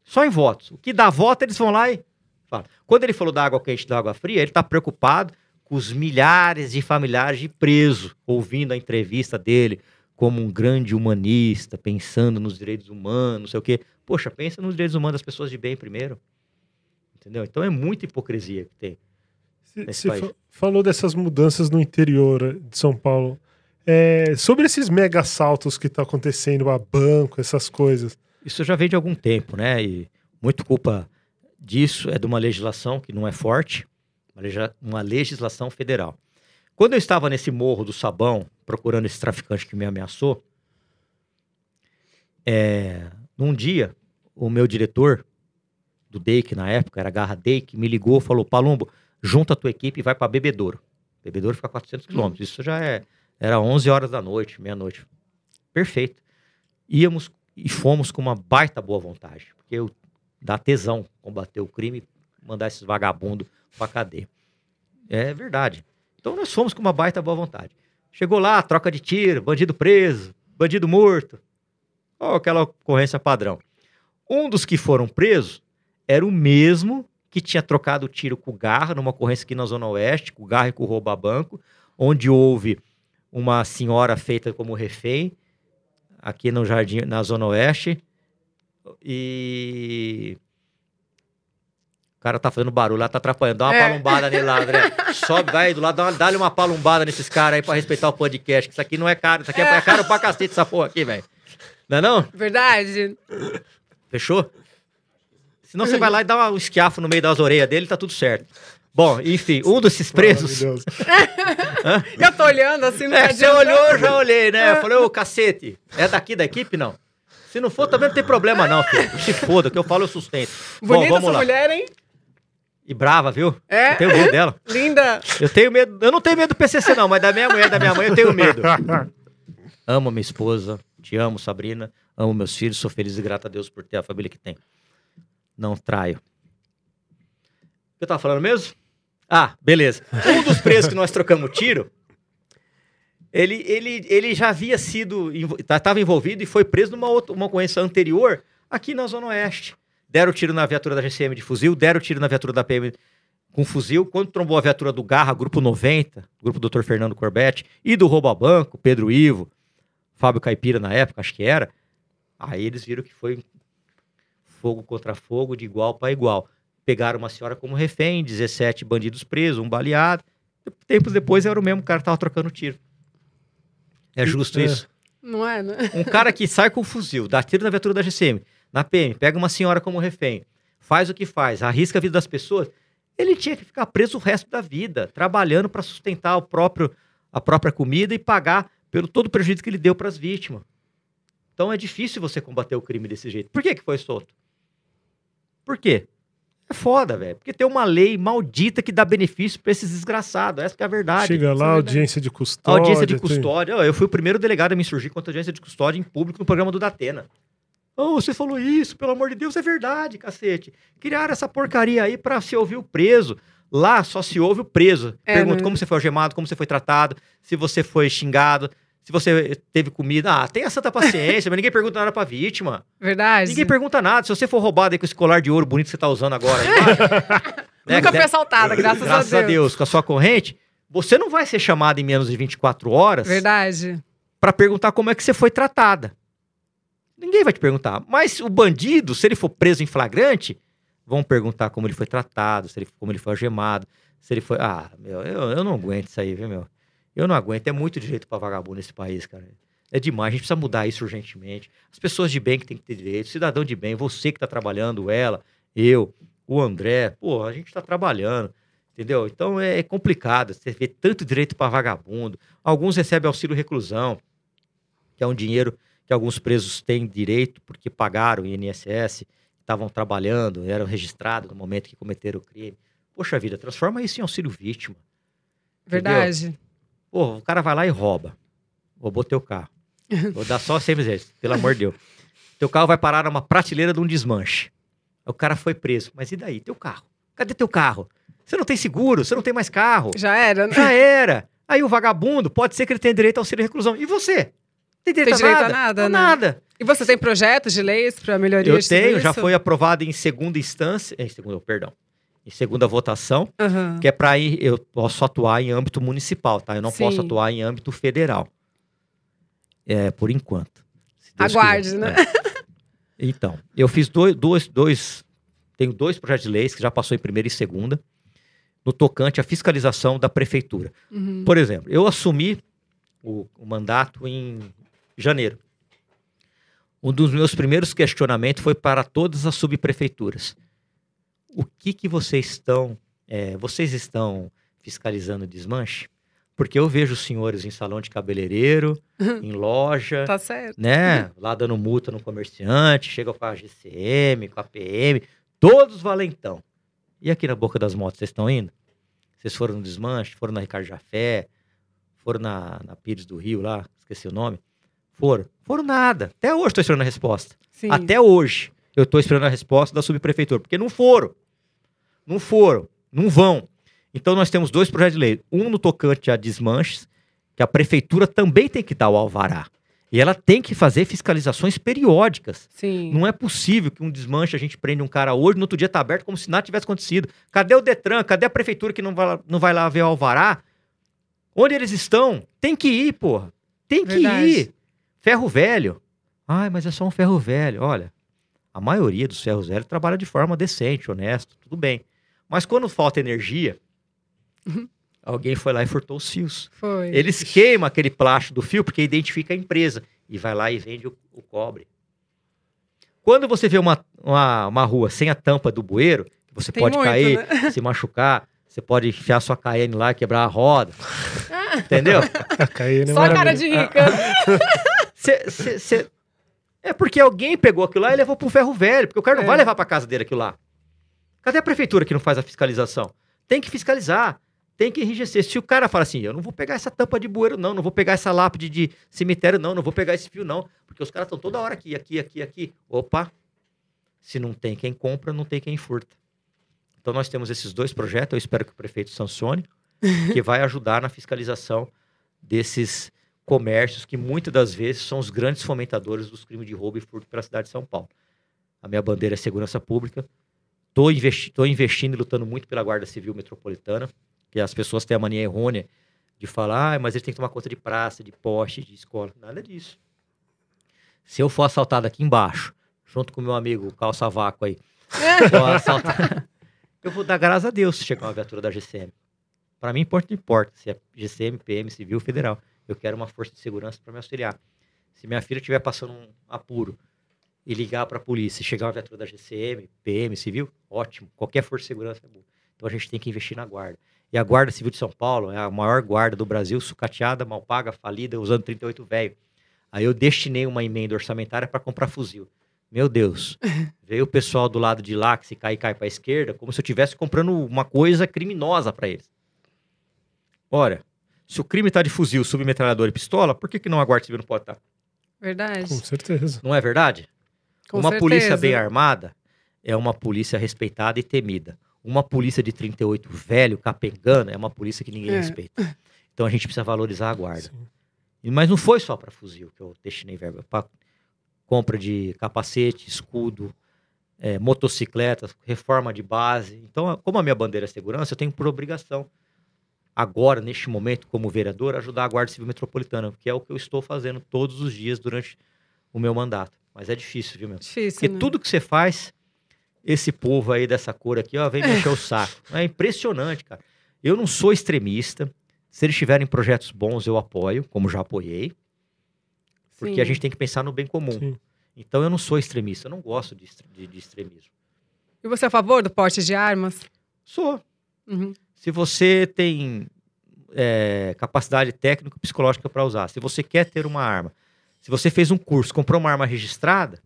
Só em votos. O que dá voto, eles vão lá e Fala. Quando ele falou da água quente e da água fria, ele está preocupado com os milhares de familiares de preso, ouvindo a entrevista dele como um grande humanista, pensando nos direitos humanos, não sei o quê. Poxa, pensa nos direitos humanos das pessoas de bem primeiro. Entendeu? Então é muita hipocrisia que tem. Você fa falou dessas mudanças no interior de São Paulo. É, sobre esses mega assaltos que estão tá acontecendo a banco, essas coisas. Isso já vem de algum tempo, né? E muito culpa disso é de uma legislação que não é forte, uma legislação federal. Quando eu estava nesse morro do Sabão, procurando esse traficante que me ameaçou, é, num dia, o meu diretor do DEIC na época, era Garra DEIC, me ligou falou: Palumbo, junta a tua equipe e vai para Bebedouro. Bebedouro fica a 400 hum. quilômetros. Isso já é, era 11 horas da noite, meia-noite. Perfeito. Íamos e fomos com uma baita boa vontade, porque eu dá tesão combater o crime, mandar esses vagabundos pra cadeia. É verdade. Então nós fomos com uma baita boa vontade. Chegou lá, troca de tiro, bandido preso, bandido morto. Oh, aquela ocorrência padrão. Um dos que foram presos era o mesmo que tinha trocado tiro com o Garra numa ocorrência aqui na Zona Oeste, com o Garra e com o Rouba Banco, onde houve uma senhora feita como refém aqui no Jardim, na Zona Oeste. E o cara tá fazendo barulho lá, tá atrapalhando. Dá uma é. palumbada nele lá, André. Sobe, vai do lado, dá-lhe uma palumbada nesses caras aí pra respeitar o podcast. Que isso aqui não é caro. Isso aqui é, é caro pra cacete, essa porra aqui, velho. Não é não? Verdade. Fechou? Senão você vai lá e dá um esquiafo no meio das orelhas dele, tá tudo certo. Bom, enfim, um desses presos. [LAUGHS] eu tô olhando assim, não é, Você olhou, eu já olhei, né? Eu falei, ô cacete, é daqui da equipe, não? Se não for, também não tem problema, não, filho. Se foda, que eu falo, eu sustento. Bonita Bom, vamos essa lá. mulher, hein? E brava, viu? É? Eu tenho medo dela. Linda. Eu tenho medo. Eu não tenho medo do PCC, não, mas da minha mulher, da minha mãe, eu tenho medo. [LAUGHS] amo minha esposa, te amo, Sabrina. Amo meus filhos, sou feliz e grato a Deus por ter a família que tem. Não traio. Que eu tava falando mesmo? Ah, beleza. Um dos presos que nós trocamos tiro, ele, ele, ele já havia sido, estava tá, envolvido e foi preso numa outra, uma ocorrência anterior aqui na Zona Oeste. Deram tiro na viatura da GCM de fuzil, deram tiro na viatura da PM com fuzil. Quando trombou a viatura do Garra, Grupo 90, Grupo Dr. Fernando Corbett, e do Roubo a Banco, Pedro Ivo, Fábio Caipira na época, acho que era. Aí eles viram que foi fogo contra fogo, de igual para igual. Pegaram uma senhora como refém, 17 bandidos presos, um baleado. Tempos depois era o mesmo cara que tava trocando tiro. É justo é. isso? Não é, né? Um cara que sai com um fuzil, dá tiro na viatura da GCM, na PM, pega uma senhora como refém, faz o que faz, arrisca a vida das pessoas, ele tinha que ficar preso o resto da vida, trabalhando para sustentar o próprio, a própria comida e pagar pelo todo o prejuízo que ele deu para as vítimas. Então é difícil você combater o crime desse jeito. Por que, que foi solto? Por quê? É foda, velho. Porque tem uma lei maldita que dá benefício para esses desgraçados. Essa é a verdade. Chega lá, é audiência de custódia. Audiência de custódia. Tem... Eu fui o primeiro delegado a me surgir contra audiência de custódia em público no programa do Datena. Oh, você falou isso, pelo amor de Deus, é verdade, cacete. Criaram essa porcaria aí para se ouvir o preso. Lá só se ouve o preso. É, Pergunta né? como você foi algemado, como você foi tratado, se você foi xingado, se você teve comida. Ah, tenha santa paciência, [LAUGHS] mas ninguém pergunta nada pra vítima. Verdade. Ninguém pergunta nada. Se você for roubado aí com esse colar de ouro bonito que você tá usando agora. Aí, [LAUGHS] né, Nunca foi assaltada, graças, graças a, Deus. a Deus. Com a sua corrente, você não vai ser chamado em menos de 24 horas. Verdade. Para perguntar como é que você foi tratada. Ninguém vai te perguntar. Mas o bandido, se ele for preso em flagrante, vão perguntar como ele foi tratado, se ele, como ele foi algemado, se ele foi. Ah, meu, eu, eu não aguento isso aí, viu, meu? Eu não aguento, é muito direito para vagabundo nesse país, cara. É demais, a gente precisa mudar isso urgentemente. As pessoas de bem que têm que ter direito, cidadão de bem, você que está trabalhando, ela, eu, o André, pô, a gente está trabalhando, entendeu? Então é, é complicado, você vê tanto direito para vagabundo. Alguns recebem auxílio reclusão, que é um dinheiro que alguns presos têm direito porque pagaram o INSS, estavam trabalhando, eram registrados no momento que cometeram o crime. Poxa vida, transforma isso em auxílio vítima. Verdade. Entendeu? Pô, o cara vai lá e rouba. Roubou teu carro. Vou dar só 100 vezes, pelo amor de Deus. Teu carro vai parar numa prateleira de um desmanche. O cara foi preso. Mas e daí? Teu carro? Cadê teu carro? Você não tem seguro, você não tem mais carro. Já era, né? Já era. Aí o vagabundo, pode ser que ele tenha direito ao auxílio reclusão. E você? Tem direito, tem direito a, nada? a nada? A né? nada. E você tem projetos de leis para melhoria Eu tenho, já foi aprovado em segunda instância. Em segunda, perdão. Em segunda votação, Aham. que é para ir, eu posso atuar em âmbito municipal, tá? Eu não posso Sim. atuar em âmbito federal. É, por enquanto. Aguarde, quiser. né? É. Então, eu fiz dois, dois, dois, tenho dois projetos de leis que já passou em primeira e segunda, no tocante à fiscalização da prefeitura. Uhum. Por exemplo, eu assumi o, o mandato em janeiro. Um dos meus primeiros questionamentos foi para todas as subprefeituras. O que que vocês estão, é, vocês estão fiscalizando desmanche? Porque eu vejo os senhores em salão de cabeleireiro, [LAUGHS] em loja, Tá certo. né? Lá dando multa no comerciante, chega com a GCM, com a PM, todos valentão. E aqui na Boca das Motos, vocês estão indo? Vocês foram no desmanche, foram na Ricardo Jafé, foram na, na Pires do Rio lá, esqueci o nome. Foram? Foram nada. Até hoje estou esperando a resposta. Sim. Até hoje eu estou esperando a resposta da subprefeitura, porque não foram. Não foram, não vão. Então nós temos dois projetos de lei. Um no tocante a desmanches, que a prefeitura também tem que dar o alvará. E ela tem que fazer fiscalizações periódicas. Sim. Não é possível que um desmanche a gente prende um cara hoje, no outro dia tá aberto como se nada tivesse acontecido. Cadê o Detran? Cadê a prefeitura que não vai, lá- não vai lá ver o alvará? Onde eles estão? Tem que ir, porra. Tem que Verdade. ir. Ferro velho. Ai, mas é só um ferro velho. Olha, a maioria dos ferros velhos trabalha de forma decente, honesta, tudo bem. Mas quando falta energia, Uhum. alguém foi lá e furtou os fios. Foi. Eles queimam aquele plástico do fio porque identifica a empresa e vai lá e vende o, o cobre. Quando você vê uma, uma, uma rua sem a tampa do bueiro, você Tem pode muito, cair, né? [LAUGHS] se machucar, você pode enfiar sua KN lá e quebrar a roda. [LAUGHS] Entendeu? [LAUGHS] A é Só a cara de rica. Cê- cê- cê- É porque alguém pegou aquilo lá e levou pro ferro velho, porque o cara não É. vai levar pra casa dele aquilo lá. Cadê a prefeitura que não faz a fiscalização? Tem que fiscalizar, tem que enrijecer. Se o cara fala assim, eu não vou pegar essa tampa de bueiro, não, não vou pegar essa lápide de cemitério, não, não vou pegar esse fio, não, porque os caras estão toda hora aqui, aqui, aqui, aqui. Opa! Se não tem quem compra, não tem quem furta. Então nós temos esses dois projetos, eu espero que o prefeito sancione, [LAUGHS] que vai ajudar na fiscalização desses comércios que muitas das vezes são os grandes fomentadores dos crimes de roubo e furto para a cidade de São Paulo. A minha bandeira é segurança pública. Estou investi investindo e lutando muito pela Guarda Civil Metropolitana, que as pessoas têm a mania errônea de falar, ah, mas eles têm que tomar conta de praça, de poste, de escola. Nada disso. Se eu for assaltado aqui embaixo, junto com meu amigo Calça Vácuo aí, [LAUGHS] assaltado, eu vou dar graças a Deus se chegar uma viatura da GCM. Para mim, importa, importa se é GCM, PM, Civil, Federal. Eu quero uma força de segurança para me auxiliar. Se minha filha estiver passando um apuro e ligar para a polícia chegar uma viatura da GCM, PM, Civil, ótimo. Qualquer força de segurança é boa. Então a gente tem que investir na guarda. E a Guarda Civil de São Paulo é a maior guarda do Brasil, sucateada, mal paga, falida, usando 38 velho. Aí eu destinei uma emenda orçamentária para comprar fuzil. Meu Deus. [LAUGHS] Veio o pessoal do lado de lá, que se cai, cai para a esquerda, como se eu estivesse comprando uma coisa criminosa para eles. Ora, se o crime está de fuzil, submetralhador e pistola, por que, que não a Guarda Civil não pode estar? Verdade. Com certeza. Não é verdade? Com uma certeza. polícia bem armada é uma polícia respeitada e temida. Uma polícia de 38 velho, capengana, é uma polícia que ninguém É. respeita. Então a gente precisa valorizar a guarda. Sim. E- Mas não foi só para fuzil que eu destinei verba. Para compra de capacete, escudo, eh, motocicletas, reforma de base. Então, como a minha bandeira é segurança, eu tenho por obrigação, agora, neste momento, como vereador, ajudar a Guarda Civil Metropolitana, que é o que eu estou fazendo todos os dias durante o meu mandato. Mas é difícil, viu, meu? Difícil, Porque né? tudo que você faz, esse povo aí dessa cor aqui, ó, vem me encher o saco. É impressionante, cara. Eu não sou extremista. Se eles tiverem projetos bons, eu apoio, como já apoiei. Porque Sim. a gente tem que pensar no bem comum. Sim. Então eu não sou extremista, eu não gosto de, de- de extremismo. E você é a favor do porte de armas? Sou. Uhum. Se você tem é, capacidade técnica e psicológica para usar, se você quer ter uma arma, se você fez um curso, comprou uma arma registrada,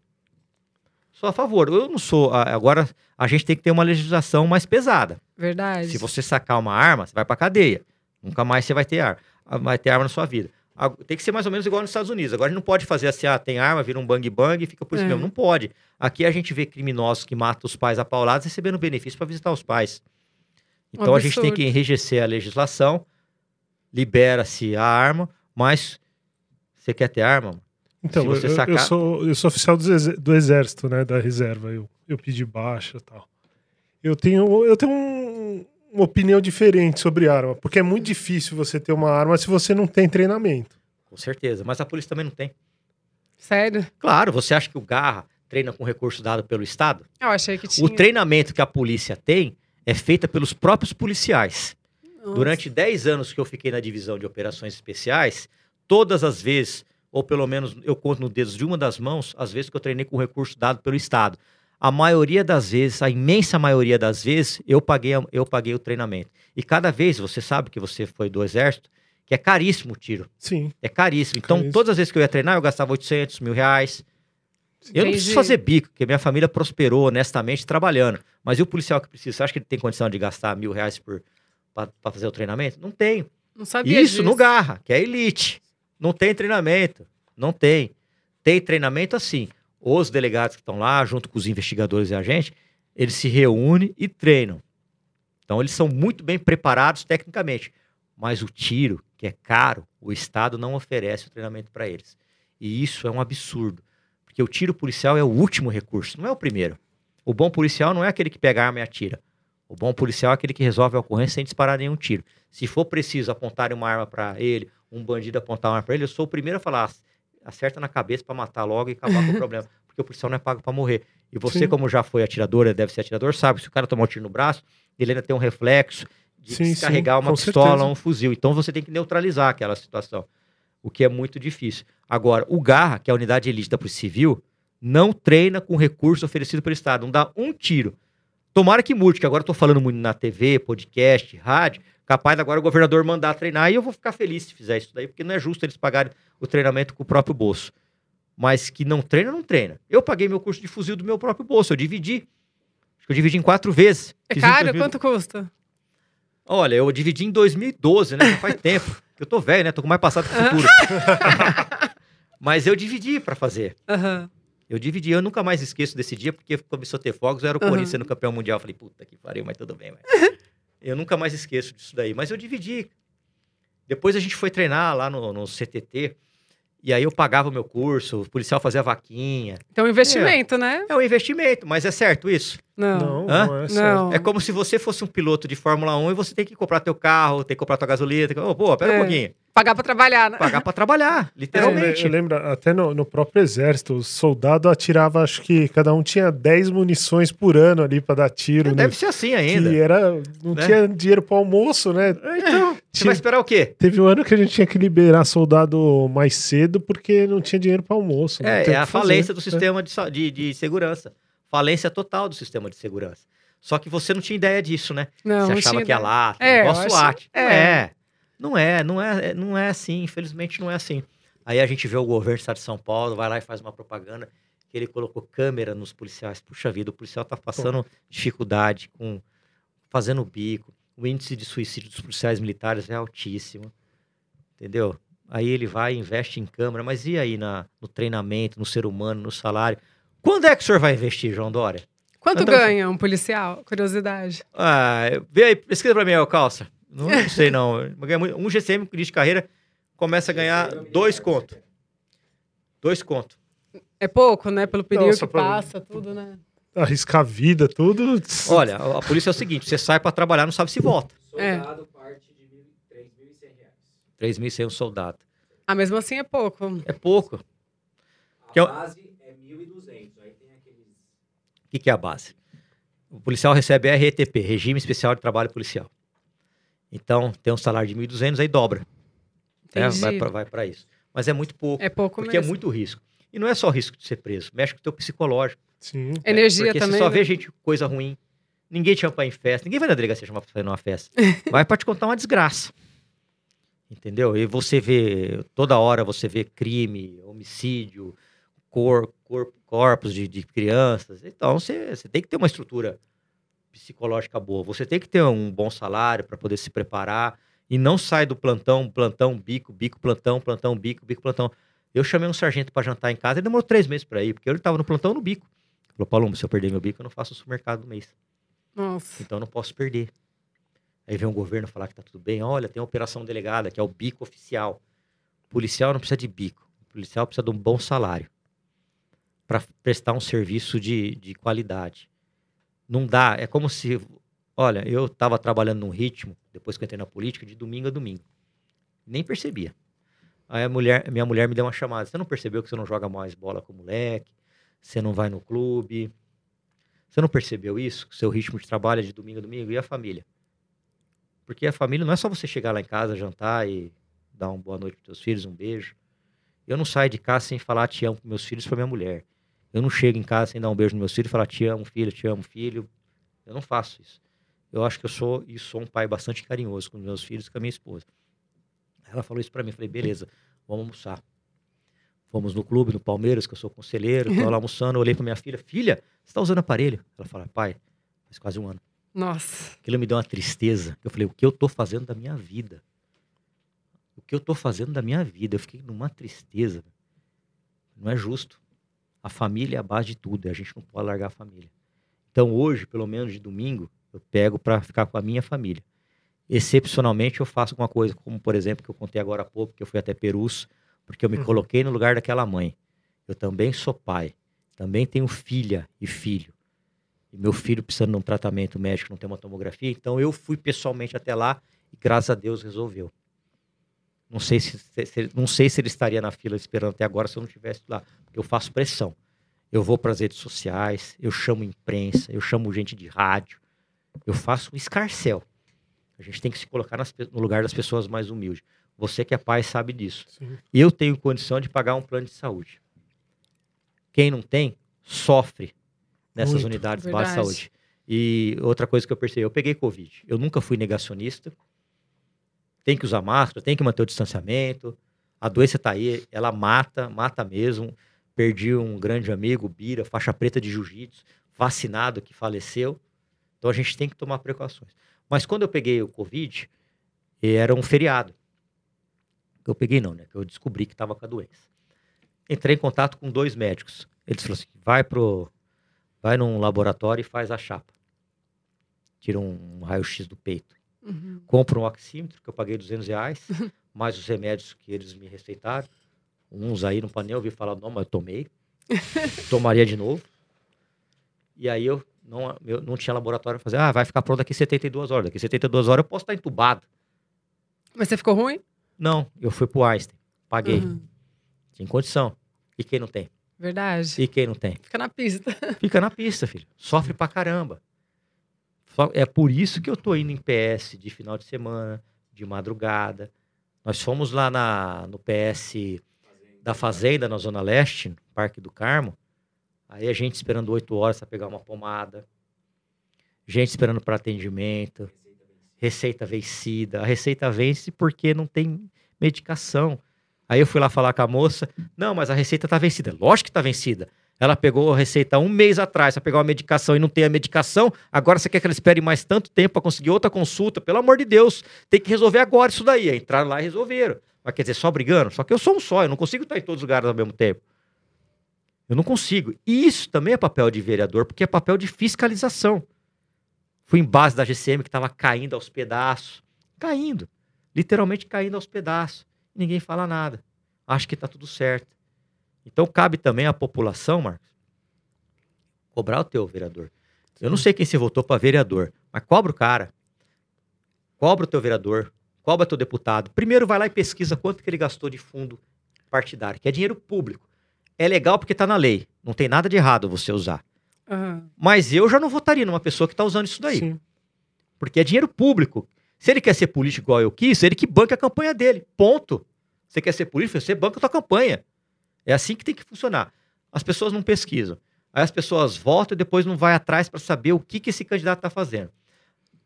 sou a favor. Eu não sou. Agora, a gente tem que ter uma legislação mais pesada. Verdade. Se você sacar uma arma, você vai pra cadeia. Nunca mais você vai ter arma. Vai ter arma na sua vida. Tem que ser mais ou menos igual nos Estados Unidos. Agora a gente não pode fazer assim, ah, tem arma, vira um bang bang e fica por isso É. mesmo. Não pode. Aqui a gente vê criminosos que matam os pais apaulados recebendo benefício para visitar os pais. Então a gente tem que enrijecer a legislação, libera-se a arma, mas você quer ter arma? Então, eu, eu sacar- sou, eu sou oficial do exército, né? Da reserva. Eu, eu pedi baixa e tal. Eu tenho, eu tenho um- uma opinião diferente sobre arma, porque é muito difícil você ter uma arma se você não tem treinamento. Com certeza. Mas a polícia também não tem. Sério? Claro, você acha que o Garra treina com recurso dado pelo Estado? Eu achei que tinha. O treinamento que a polícia tem é feito pelos próprios policiais. Nossa. Durante 10 anos que eu fiquei na divisão de operações especiais, todas as vezes, ou pelo menos eu conto nos dedos de uma das mãos, as vezes que eu treinei com recurso dado pelo Estado. A maioria das vezes, a imensa maioria das vezes, eu paguei, eu paguei o treinamento. E cada vez, você sabe que você foi do Exército, que é caríssimo o tiro. Sim. É caríssimo. Então, Caríssimo. todas as vezes que eu ia treinar, eu gastava 800, mil reais. Eu não preciso fazer bico, porque minha família prosperou honestamente trabalhando. Mas e o policial que precisa? Você acha que ele tem condição de gastar mil reais por, pra fazer o treinamento? Não tem. Não sabia Isso disso. no Garra, que é elite. Não tem treinamento. Não tem. Tem treinamento assim. Os delegados que estão lá, junto com os investigadores e agentes, eles se reúnem e treinam. Então, eles são muito bem preparados tecnicamente. Mas o tiro, que é caro, o Estado não oferece o treinamento para eles. E isso é um absurdo. Porque o tiro policial é o último recurso, não é o primeiro. O bom policial não é aquele que pega a arma e atira. O bom policial é aquele que resolve a ocorrência sem disparar nenhum tiro. Se for preciso apontar uma arma para ele, um bandido apontar uma arma para ele, eu sou o primeiro a falar, "Ac- acerta na cabeça para matar logo e acabar com o [LAUGHS] problema. Porque o policial não é pago para morrer. E você, Sim. como já foi atirador, deve ser atirador, sabe que se o cara tomar um tiro no braço, ele ainda tem um reflexo de Sim, sim, uma pistola certeza. ou um fuzil. Então você tem que neutralizar aquela situação, o que é muito difícil. Agora, o Garra, que é a unidade de elite da Polícia Civil, não treina com recurso oferecido pelo Estado, não dá um tiro. Tomara que mude, que agora eu tô falando muito na TV, podcast, rádio, capaz agora o governador mandar treinar e eu vou ficar feliz se fizer isso daí, porque não é justo eles pagarem o treinamento com o próprio bolso. Mas que não treina, não treina. Eu paguei meu curso de fuzil do meu próprio bolso, eu dividi. Acho que eu dividi em quatro vezes. É caro? 2000. Quanto custa? Olha, eu dividi em 2012, né? Já faz [LAUGHS] tempo. Eu tô velho, né? Tô com mais passado que futuro. [LAUGHS] Mas eu dividi pra fazer. Aham. Eu dividi, eu nunca mais esqueço desse dia, porque começou a ter fogos, eu era o Aham. Corinthians sendo campeão mundial. Eu falei, puta que pariu, mas tudo bem, vai. eu nunca mais esqueço disso daí. Mas eu dividi. Depois a gente foi treinar lá no, no CTT, e aí eu pagava o meu curso, o policial fazia vaquinha. Então, investimento, né? É um investimento, mas é certo isso? Não. Não, Hã? não é certo. Não. É como se você fosse um piloto de Fórmula 1 e você tem que comprar teu carro, tem que comprar tua gasolina, tem que... Ô, pô, pera É. um pouquinho. Pagar pra trabalhar, né? Pagar pra trabalhar, [LAUGHS] Eu literalmente. Eu lembro, até no, no próprio exército, o soldado atirava, acho que cada um tinha 10 munições por ano ali pra dar tiro, né? Deve ser assim ainda. Que era, não né? tinha dinheiro pro almoço, né? Então, você Tinha- vai esperar o quê? Teve um ano que a gente tinha que liberar soldado mais cedo porque não tinha dinheiro pro almoço. não É, é a fazer, falência do né? sistema de, de, de segurança. Falência total do sistema de segurança. Só que você não tinha ideia disso, né? Não, você não achava tinha que ia lá, É, negócio acho- SWAT. Não é. é. Não é, não é, não é assim. Infelizmente não é assim. Aí a gente vê o governo do estado de São Paulo, vai lá e faz uma propaganda que ele colocou câmera nos policiais. Puxa vida, o policial tá passando dificuldade com fazendo bico. O índice de suicídio dos policiais militares é altíssimo. Entendeu? Aí ele vai e investe em câmera, mas e aí na, no treinamento, no ser humano, no salário? Quando é que o senhor vai investir, João Dória? Quanto André, ganha um policial? Curiosidade. Ah, vê aí, pesquisa pra mim, ó, calça. Não, não sei, não. Um GCM com de carreira começa a ganhar dois conto. Dois conto. É pouco, né? Pelo período Nossa, que passa, tudo, né? Arriscar a vida, tudo. Olha, a, polícia é o seguinte: você sai pra trabalhar, não sabe se volta. É. Soldado parte de mil- 3.100 reais. 3.100 um soldado. Ah, mesmo assim é pouco. É pouco. A Que é base é 1.200. Aí tem aqueles... O que, que é a base? O policial recebe RETP, Regime Especial de Trabalho Policial. Então, tem um salário de 1.200, aí dobra. né? Entendi. Vai para isso. Mas é muito pouco, É pouco porque é mesmo. muito risco. E não é só risco de ser preso, mexe com o teu psicológico. Sim. Energia porque também. você só né? vê gente coisa ruim. Ninguém te chama em festa. Ninguém vai na delegacia chamar pra sair numa festa. [LAUGHS] vai pra te contar uma desgraça. Entendeu? E você vê, toda hora você vê crime, homicídio, cor, cor- corpos de, de crianças. Então você, você tem que ter uma estrutura psicológica boa. Você tem que ter um bom salário para poder se preparar. E não sai do plantão, plantão, bico, bico, plantão, plantão, bico, bico, plantão. Eu chamei um sargento para jantar em casa e demorou três meses para ir, porque ele tava no plantão no bico. Falou, Paulo, se eu perder meu bico, eu não faço o supermercado do mês. Nossa. Então eu não posso perder. Aí vem um governo falar que tá tudo bem. Olha, tem a operação delegada, que é o bico oficial. O policial não precisa de bico. O policial precisa de um bom salário para prestar um serviço de, de qualidade. Não dá. É como se. Olha, eu estava trabalhando num ritmo, depois que eu entrei na política, de domingo a domingo. Nem percebia. Aí a mulher, minha mulher me deu uma chamada. Você não percebeu que você não joga mais bola com o moleque? Você não vai no clube? Você não percebeu isso? Seu ritmo de trabalho é de domingo a domingo? E a família? Porque a família não é só você chegar lá em casa, jantar e dar uma boa noite para seus filhos, um beijo. Eu não saio de casa sem falar te amo para meus filhos para minha mulher. Eu não chego em casa sem dar um beijo nos meus filhos e falar te amo, filho, te amo, filho. Eu não faço isso. Eu acho que eu sou e sou um pai bastante carinhoso com meus filhos e com a minha esposa. Ela falou isso para mim, eu falei, beleza, vamos almoçar. Fomos no clube, no Palmeiras, que eu sou conselheiro, tô lá [LAUGHS] almoçando, olhei para minha filha, filha, você tá usando aparelho? Ela falou, pai, faz quase um ano. Nossa. Aquilo me deu uma tristeza. Eu falei, o que eu tô fazendo da minha vida? O que eu tô fazendo da minha vida? Eu fiquei numa tristeza. Não é justo. A família é a base de tudo, e a gente não pode largar a família. Então hoje, pelo menos de domingo, eu pego para ficar com a minha família. Excepcionalmente eu faço alguma coisa, como por exemplo, que eu contei agora há pouco, que eu fui até Perus, porque eu me Uhum. coloquei no lugar daquela mãe. Eu também sou pai, também tenho filha e filho. E meu filho precisando de um tratamento médico, não tem uma tomografia, então eu fui pessoalmente até lá e graças a Deus resolveu. Não sei se, se- não sei se ele estaria na fila esperando até agora se eu não estivesse lá, porque eu faço pressão. Eu vou para as redes sociais, eu chamo imprensa, eu chamo gente de rádio, eu faço um escarcel. A gente tem que se colocar nas no lugar das pessoas mais humildes. Você que é pai sabe disso. Sim. Eu tenho condição de pagar um plano de saúde. Quem não tem, sofre nessas Muito. unidades Verdade. de saúde. E outra coisa que eu percebi, eu peguei Covid. Eu nunca fui negacionista. Tem que usar máscara, tem que manter o distanciamento. A doença tá aí, ela mata, mata mesmo. Perdi um grande amigo, Bira, faixa preta de jiu-jitsu, vacinado que faleceu. Então a gente tem que tomar precauções. Mas quando eu peguei o Covid, era um feriado. Que eu peguei não, né? Que eu descobri que estava com a doença. Entrei em contato com dois médicos. Eles falaram assim: vai pro, vai num laboratório e faz a chapa. Tira um, um raio-x do peito. Uhum. Compra um oxímetro que eu paguei 200 reais, [LAUGHS] mais os remédios que eles me receitaram. Uns aí no painel eu ouvi falar, não, mas eu tomei. [LAUGHS] Tomaria de novo. E aí eu não, eu não tinha laboratório pra fazer. Ah, vai ficar pronto daqui 72 horas. Daqui 72 horas eu posso estar entubado. Mas você ficou ruim? Não, eu fui pro Einstein. Paguei. Uhum. Tinha condição. E quem não tem? Verdade. E quem não tem? Fica na pista. [LAUGHS] Fica na pista, filho. Sofre pra caramba. É por isso que eu tô indo em PS de final de semana, de madrugada. Nós fomos lá na, no PS da Fazenda, na Zona Leste, no Parque do Carmo. Aí a gente esperando oito horas para pegar uma pomada. Gente esperando para atendimento. Receita vencida. A receita vence porque não tem medicação. Aí eu fui lá falar com a moça. Não, mas a receita tá vencida. Lógico que tá vencida. Ela pegou a receita um mês atrás para pegar uma medicação e não tem a medicação. Agora você quer que ela espere mais tanto tempo para conseguir outra consulta? Pelo amor de Deus, tem que resolver agora isso daí. Aí Entraram lá e resolveram. Mas quer dizer, só brigando? Só que eu sou um só, eu não consigo estar em todos os lugares ao mesmo tempo. Eu não consigo. E isso também é papel de vereador, porque é papel de fiscalização. Fui em base da GCM que estava caindo aos pedaços. Caindo. Literalmente caindo aos pedaços. Ninguém fala nada. Acho que está tudo certo. Então cabe também à população, Marcos, cobrar o teu vereador. Eu não sei quem se votou para vereador, mas cobra o cara. Cobra o teu vereador, cobra o teu deputado. Primeiro vai lá e pesquisa quanto que ele gastou de fundo partidário, que é dinheiro público. É legal porque está na lei. Não tem nada de errado você usar. Mas eu já não votaria numa pessoa que está usando isso daí. Sim. Porque é dinheiro público. Se ele quer ser político igual eu quis, ele que banca a campanha dele. Ponto. Você quer ser político, você banca a tua campanha. É assim que tem que funcionar. As pessoas não pesquisam. Aí as pessoas votam e depois não vai atrás para saber o que, que esse candidato está fazendo.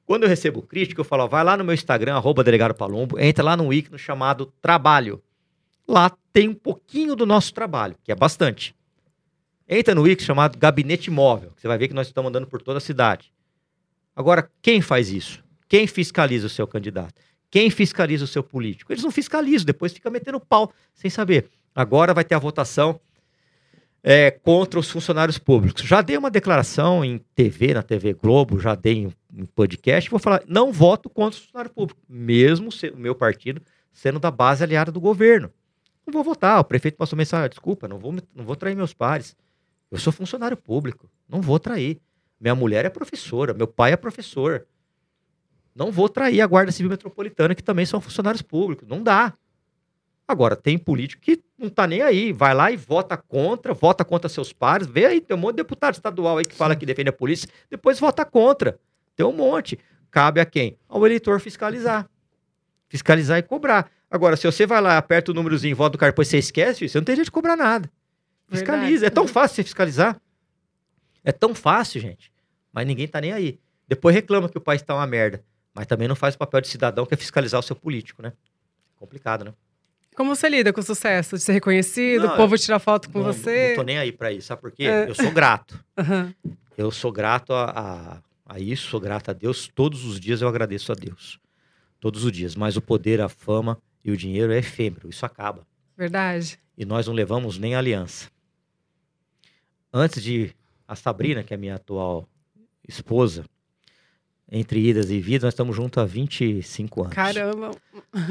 Quando eu recebo crítica, eu falo, ó, vai lá no meu Instagram, arroba delegado Palumbo, entra lá no ícone chamado Trabalho. Lá tem um pouquinho do nosso trabalho, que é bastante. Entra no ícone chamado Gabinete Móvel, que você vai ver que nós estamos andando por toda a cidade. Agora, quem faz isso? Quem fiscaliza o seu candidato? Quem fiscaliza o seu político? Eles não fiscalizam, depois fica metendo pau sem saber. Agora vai ter a votação é, contra os funcionários públicos. Já dei uma declaração em TV, na TV Globo, já dei em, em podcast, vou falar, não voto contra os funcionários públicos, mesmo o meu partido sendo da base aliada do governo. Não vou votar, o prefeito passou mensagem, desculpa, não vou, não vou trair meus pares. Eu sou funcionário público, não vou trair. Minha mulher é professora, meu pai é professor. Não vou trair a Guarda Civil Metropolitana, que também são funcionários públicos. Não dá. Agora, tem político que não tá nem aí. Vai lá e vota contra, vota contra seus pares. Vê aí, tem um monte de deputado estadual aí que fala que defende a polícia, depois vota contra. Tem um monte. Cabe a quem? Ao eleitor fiscalizar. Fiscalizar e cobrar. Agora, se você vai lá, aperta o númerozinho, vota do cara, depois você esquece, você não tem jeito de cobrar nada. Fiscaliza. Verdade. É tão fácil você fiscalizar. É tão fácil, gente. Mas ninguém tá nem aí. Depois reclama que o país tá uma merda. Mas também não faz o papel de cidadão, que é fiscalizar o seu político, né? Complicado, né? Como você lida com o sucesso de ser reconhecido, Não, o povo tirar foto com não, você? Não tô nem aí pra isso. Sabe por quê? É. Eu sou grato. Aham. Eu sou grato a, a, a isso, sou grato a Deus. Todos os dias eu agradeço a Deus. Todos os dias. Mas o poder, a fama e o dinheiro é efêmero. Isso acaba. Verdade. E nós não levamos nem aliança. Antes de a Sabrina, que é minha atual esposa, entre idas e vidas, nós estamos juntos há 25 anos. Caramba.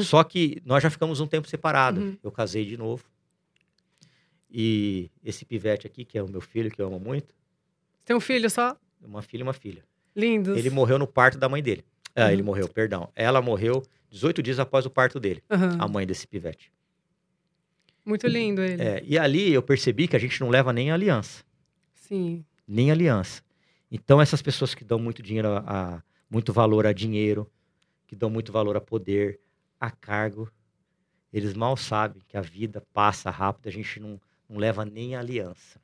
Só que nós já ficamos um tempo separados. Uhum. Eu casei de novo. E esse pivete aqui, que é o meu filho, que eu amo muito, Tem um filho só? uma filha e uma filha. Lindos. Ele morreu no parto da mãe dele. Ah, Uhum. ele morreu, perdão. Ela morreu 18 dias após o parto dele, Aham. a mãe desse pivete. Muito lindo ele. É, e ali eu percebi que a gente não leva nem aliança. Sim. nem aliança. Então, essas pessoas que dão muito dinheiro a, a- muito valor a dinheiro, que dão muito valor a poder, a cargo, eles mal sabem que a vida passa rápido, a gente não, não leva nem aliança.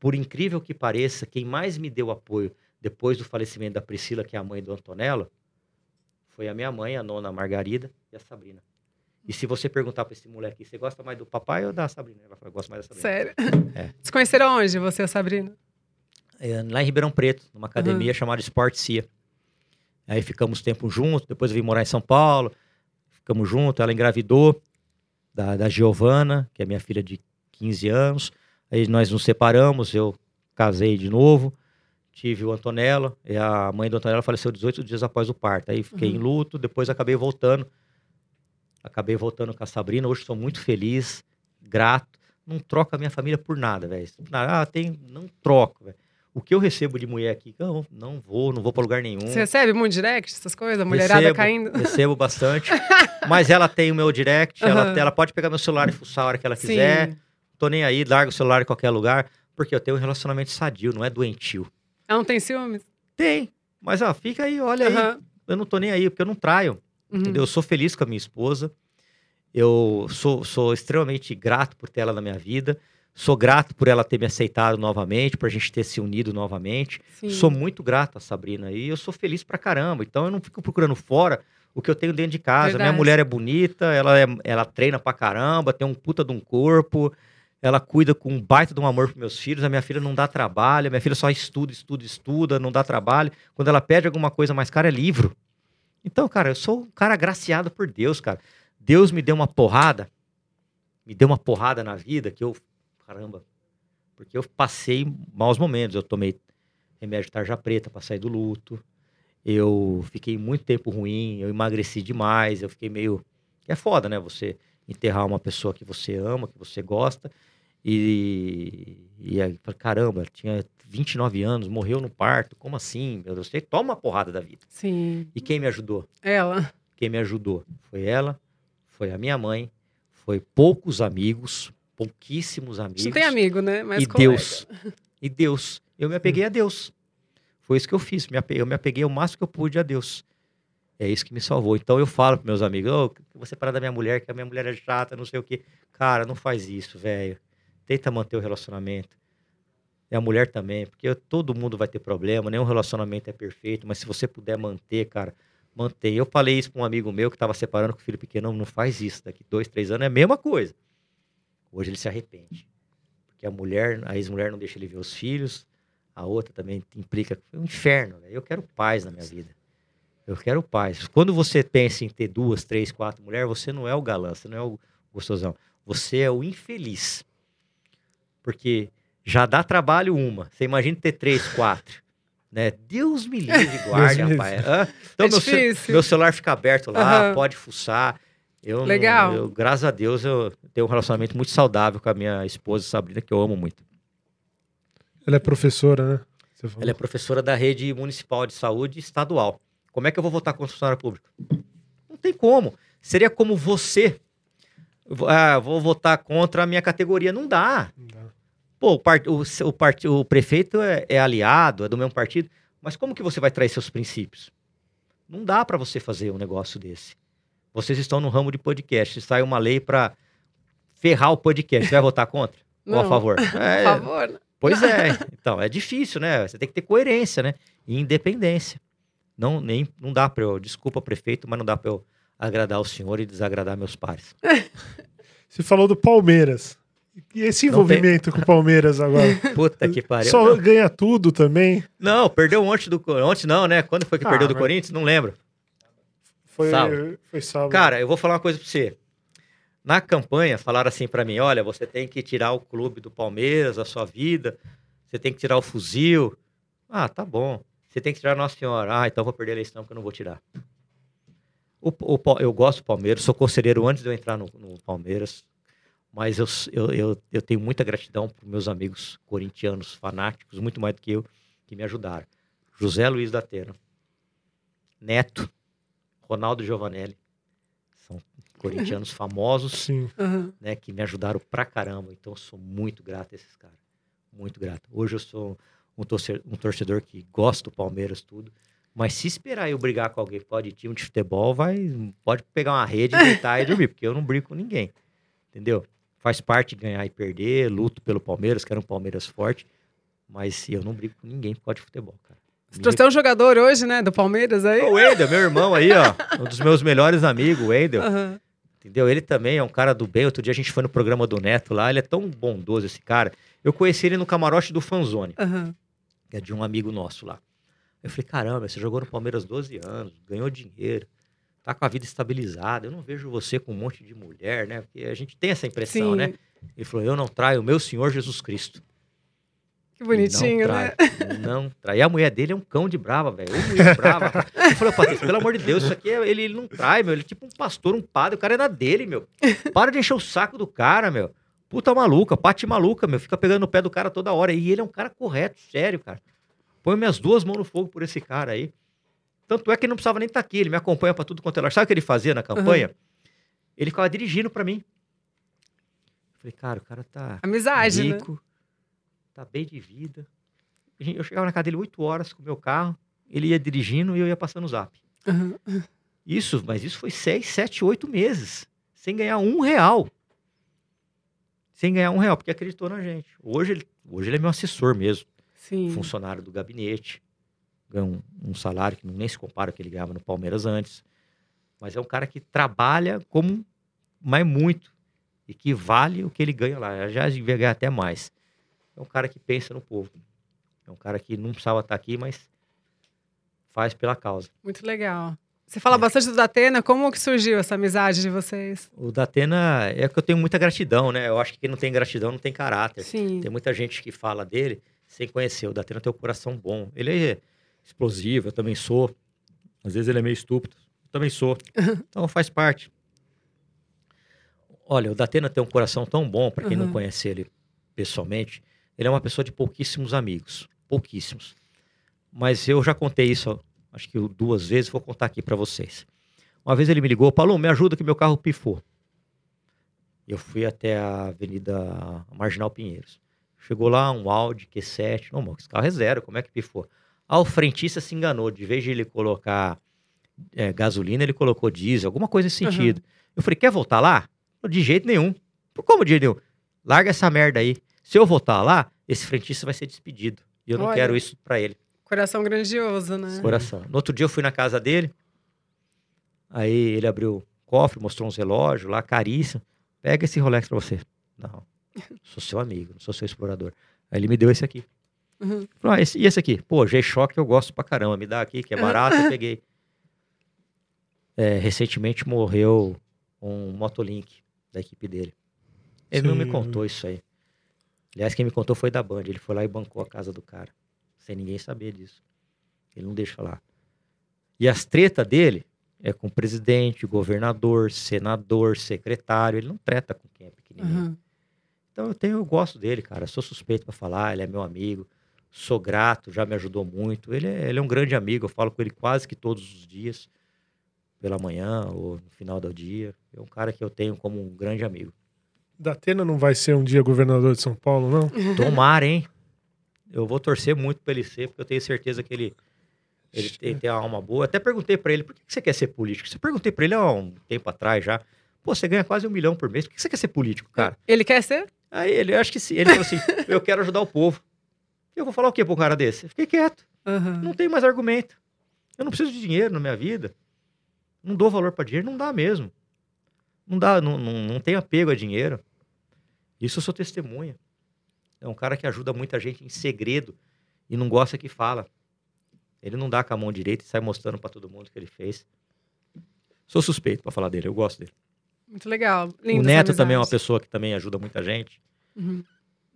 Por incrível que pareça, quem mais me deu apoio depois do falecimento da Priscila, que é a mãe do Antonello, foi a minha mãe, a nona Margarida e a Sabrina. E se você perguntar para esse moleque, você gosta mais do papai ou da Sabrina? Ele vai falar, eu gosto mais da Sabrina. Sério. É. [LAUGHS] Se conheceram onde, você e a Sabrina? é, lá em Ribeirão Preto, numa academia chamada Sport Cia. Aí ficamos tempo juntos, depois eu vim morar em São Paulo, ficamos juntos, ela engravidou da, da Giovana, que é minha filha de 15 anos. Aí nós nos separamos, eu casei de novo, tive o Antonella, e a mãe do Antonella faleceu 18 dias após o parto. Aí fiquei Uhum. em luto, depois acabei voltando. Acabei voltando com a Sabrina, hoje sou muito feliz, grato. Não troco a minha família por nada, velho. Ah, tem, não troco, velho. O que eu recebo de mulher aqui, não, não vou, não vou pra lugar nenhum. Você recebe muito direct, essas coisas? A mulherada Recebo, caindo? [LAUGHS] Recebo bastante. mas ela tem o meu direct, ela, Aham. ela pode pegar meu celular e fuçar a hora que ela quiser. Sim. Tô nem aí, larga o celular em qualquer lugar, porque eu tenho um relacionamento sadio, não é doentio. Ela não tem ciúmes? Tem, mas ó, fica aí, olha aí. Aham. Eu não tô nem aí, porque eu não traio. Uhum. Eu sou feliz com a minha esposa. Eu sou, sou extremamente grato por ter ela na minha vida. Sou grato por ela ter me aceitado novamente, por a gente ter se unido novamente. Sim. Sou muito grato a Sabrina e eu sou feliz pra caramba. Então eu não fico procurando fora o que eu tenho dentro de casa. Verdade. Minha mulher é bonita, ela, é, ela treina pra caramba, tem um puta de um corpo. Ela cuida com um baita de um amor pros meus filhos. A minha filha não dá trabalho. A minha filha só estuda, estuda, estuda, não dá trabalho. Quando ela pede alguma coisa mais cara, é livro. Então, cara, eu sou um cara agraciado por Deus, cara. Deus me deu uma porrada, me deu uma porrada na vida que eu, caramba, porque eu passei maus momentos. Eu tomei remédio tarja preta para sair do luto. Eu fiquei muito tempo ruim, eu emagreci demais, eu fiquei meio. É foda, né? Você enterrar uma pessoa que você ama, que você gosta. E, e aí, caramba, tinha 29 anos, morreu no parto, como assim? Meu Deus, você toma uma porrada da vida. Sim. E quem me ajudou? Ela. Quem me ajudou foi ela, foi a minha mãe, foi poucos amigos, pouquíssimos amigos. Não tem amigo, né? Mas e colega. Deus. E Deus. Eu me apeguei a Deus. Foi isso que eu fiz. Eu me apeguei o máximo que eu pude a Deus. É isso que me salvou. Então eu falo para meus amigos: Ô, você parar da minha mulher, que a minha mulher é chata, não sei o quê. Cara, não faz isso, velho. Tenta manter o relacionamento. E a mulher também, porque todo mundo vai ter problema, nenhum relacionamento é perfeito, mas se você puder manter, cara, mantém. Eu falei isso para um amigo meu que estava separando com o filho pequeno, não, não faz isso, daqui dois, três anos é a mesma coisa. Hoje ele se arrepende. Porque a mulher, a ex-mulher não deixa ele ver os filhos, a outra também implica. É um inferno? Eu quero paz na minha vida. Eu quero paz. Quando você pensa em ter duas, três, quatro mulheres, você não é o galã, você não é o gostosão. Você é o infeliz. Porque já dá trabalho uma. Você imagina ter três, [LAUGHS] quatro. Né? Deus me livre guarde, rapaz. Hã? Então, É meu, ce- meu celular fica aberto lá, Aham. pode fuçar. Eu Legal. eu, graças a Deus, eu tenho um relacionamento muito saudável com a minha esposa, Sabrina, que eu amo muito. Ela é professora, né? Ela é professora da rede municipal de saúde estadual. Como é que eu vou votar contra o funcionário público? Não tem como. Seria como você. Ah, vou votar contra a minha categoria. Não dá. Não dá. Pô, o, part... o, o, part... o prefeito é, é aliado, é do mesmo partido. Mas como que você vai trair seus princípios? Não dá para você fazer um negócio desse. Vocês estão no ramo de podcast. Sai uma lei para ferrar o podcast, você vai votar contra? [LAUGHS] Ou a Não. favor? [LAUGHS] Por É, favor. né? Pois é. Então, é difícil, né? Você tem que ter coerência, né? E independência. Não, nem, não dá para eu, desculpa, prefeito, mas não dá para eu agradar o senhor e desagradar meus pares. [LAUGHS] Você falou do Palmeiras. E esse envolvimento com o Palmeiras agora? [LAUGHS] Puta que pariu. Só Não, ganha tudo também? não, perdeu ontem do Ontem não, né? Quando foi que Ah, perdeu do mas- Corinthians? Não lembro. Foi Sábado. Foi sábado. Cara, eu vou falar uma coisa pra você. Na campanha, falaram assim pra mim: olha, você tem que tirar o clube do Palmeiras, a sua vida, você tem que tirar o fuzil. Ah, tá bom. Você tem que tirar Nossa Senhora. Ah, então vou perder a eleição que eu não vou tirar. O, o eu gosto do Palmeiras, sou conselheiro antes de eu entrar no, no Palmeiras, mas eu, eu, eu, eu tenho muita gratidão para meus amigos corintianos fanáticos, muito mais do que eu, que me ajudaram. José Luiz da Atena, Neto, Ronaldo Giovanelli, são corintianos [LAUGHS] famosos, né, que me ajudaram pra caramba. Então, eu sou muito grato a esses caras. Muito grato. Hoje eu sou um torcedor, um torcedor que gosta do Palmeiras, tudo. Mas se esperar eu brigar com alguém que pode time de futebol, vai, pode pegar uma rede, deitar e [LAUGHS] dormir, porque eu não brigo com ninguém. Entendeu? Faz parte de ganhar e perder, luto pelo Palmeiras, quero um Palmeiras forte, mas eu não brigo com ninguém por causa de futebol, cara. Você Me trouxe até um jogador hoje, né? Do Palmeiras aí. O Wendel, meu irmão aí, ó. Um dos meus melhores amigos, o Wendel. Aham. Entendeu? Ele também é um cara do bem. Outro dia a gente foi no programa do Neto lá. Ele é tão bondoso, esse cara. Eu conheci ele no camarote do Fanzone, Aham. que é de um amigo nosso lá. Eu falei, caramba, você jogou no Palmeiras 12 anos, ganhou dinheiro, tá com a vida estabilizada. Eu não vejo você com um monte de mulher, né? Porque a gente tem essa impressão, Sim. né? Ele falou, eu não traio o meu Senhor Jesus Cristo. Que bonitinho, não né? Não trai. E a mulher dele é um cão de brava, velho. Mulher brava. Eu falei, Patrícia, pelo amor de Deus, isso aqui é, ele, ele não trai, meu. Ele é tipo um pastor, um padre. O cara é na dele, meu. Para de encher o saco do cara, meu. Puta maluca, pate maluca, meu. Fica pegando no pé do cara toda hora. E ele é um cara correto, sério, cara. Põe minhas duas mãos no fogo por esse cara aí. Tanto é que ele não precisava nem estar aqui. Ele me acompanha pra tudo quanto é lugar. Sabe o que ele fazia na campanha? Ele ficava dirigindo pra mim. Eu falei, cara, o cara tá Amizade, né? rico, tá bem de vida. Eu chegava na casa dele 8 horas com o meu carro, ele ia dirigindo e eu ia passando o zap. Aham. Isso, mas isso foi 6, 7, 8 meses, sem ganhar um real. Sem ganhar um real, porque acreditou na gente. Hoje ele, hoje ele é meu assessor mesmo, Sim. funcionário do gabinete. Ganha um, salário que nem se compara ao que ele ganhava no Palmeiras antes. Mas é um cara que trabalha como, mas muito. E que vale o que ele ganha lá. Já devia ganhar até mais. É um cara que pensa no povo. É um cara que não precisava estar aqui, mas faz pela causa. Muito legal. Você fala É. bastante do Datena. Como que surgiu essa amizade de vocês? O Datena é que eu tenho muita gratidão, né? Eu acho que quem não tem gratidão não tem caráter. Sim. Tem muita gente que fala dele sem conhecer. O Datena tem um coração bom. Ele é explosivo, eu também sou. Às vezes ele é meio estúpido. Eu também sou. [LAUGHS] Então faz parte. Olha, o Datena tem um coração tão bom, para quem não Uhum. conhece ele pessoalmente. Ele é uma pessoa de pouquíssimos amigos. Pouquíssimos. Mas eu já contei isso, acho que duas vezes, vou contar aqui para vocês. Uma vez ele me ligou, Paulo, me ajuda que meu carro pifou. Eu fui até a Avenida Marginal Pinheiros. Chegou lá um Audi Q7. Não, esse carro é zero, como é que pifou? Ah, o frentista se enganou. De vez de ele colocar é, gasolina, ele colocou diesel, alguma coisa nesse Uhum. sentido. Eu falei, quer voltar lá? De jeito nenhum. Como de jeito nenhum? Larga essa merda aí. Se eu voltar lá, esse frentista vai ser despedido. E eu não Olha. quero isso pra ele. Coração grandioso, né? Coração. No outro dia eu fui na casa dele. Aí ele abriu o cofre, mostrou uns relógios lá, caríssimo. Pega esse Rolex pra você. Não. Sou seu amigo, não sou seu explorador. Aí ele me deu esse aqui. Uhum. Falei, ah, esse, e esse aqui? Pô, G-Shock eu gosto pra caramba. Me dá aqui, que é barato, eu [LAUGHS] peguei. É, recentemente morreu um Motolink da equipe dele. Ele não me Sim. contou isso aí. Aliás, quem me contou foi da Band. Ele foi lá e bancou a casa do cara. Sem ninguém saber disso. Ele não deixa falar. E as tretas dele é com presidente, governador, senador, secretário. Ele não treta com quem é pequenininho. Uhum. Então eu tenho, eu gosto dele, cara. Sou suspeito pra falar, ele é meu amigo. Sou grato, já me ajudou muito. Ele é, ele é um grande amigo, eu falo com ele quase que todos os dias, pela manhã ou no final do dia. É um cara que eu tenho como um grande amigo. Datena não vai ser um dia governador de São Paulo, não? [LAUGHS] Tomara, hein? Eu vou torcer muito pra ele ser, porque eu tenho certeza que ele, ele tem, tem uma alma boa. Até perguntei pra ele, por que você quer ser político? Você perguntei pra ele há um tempo atrás já. Pô, você ganha quase um milhão por mês, por que você quer ser político, cara? Ele quer ser? Aí ele, eu acho que sim. Ele falou assim: eu quero ajudar o povo. Eu vou falar o quê pra um cara desse? Eu fiquei quieto. Aham. Não tenho mais argumento. Eu não preciso de dinheiro na minha vida. Não dou valor pra dinheiro, não dá mesmo. Não dá, não, não, não tem apego a dinheiro. Isso eu sou testemunha. É um cara que ajuda muita gente em segredo e não gosta que fala. Ele não dá com a mão direita e sai mostrando pra todo mundo o que ele fez. Sou suspeito pra falar dele, eu gosto dele. Muito legal. o Linda Neto também é uma pessoa que também ajuda muita gente. Uhum.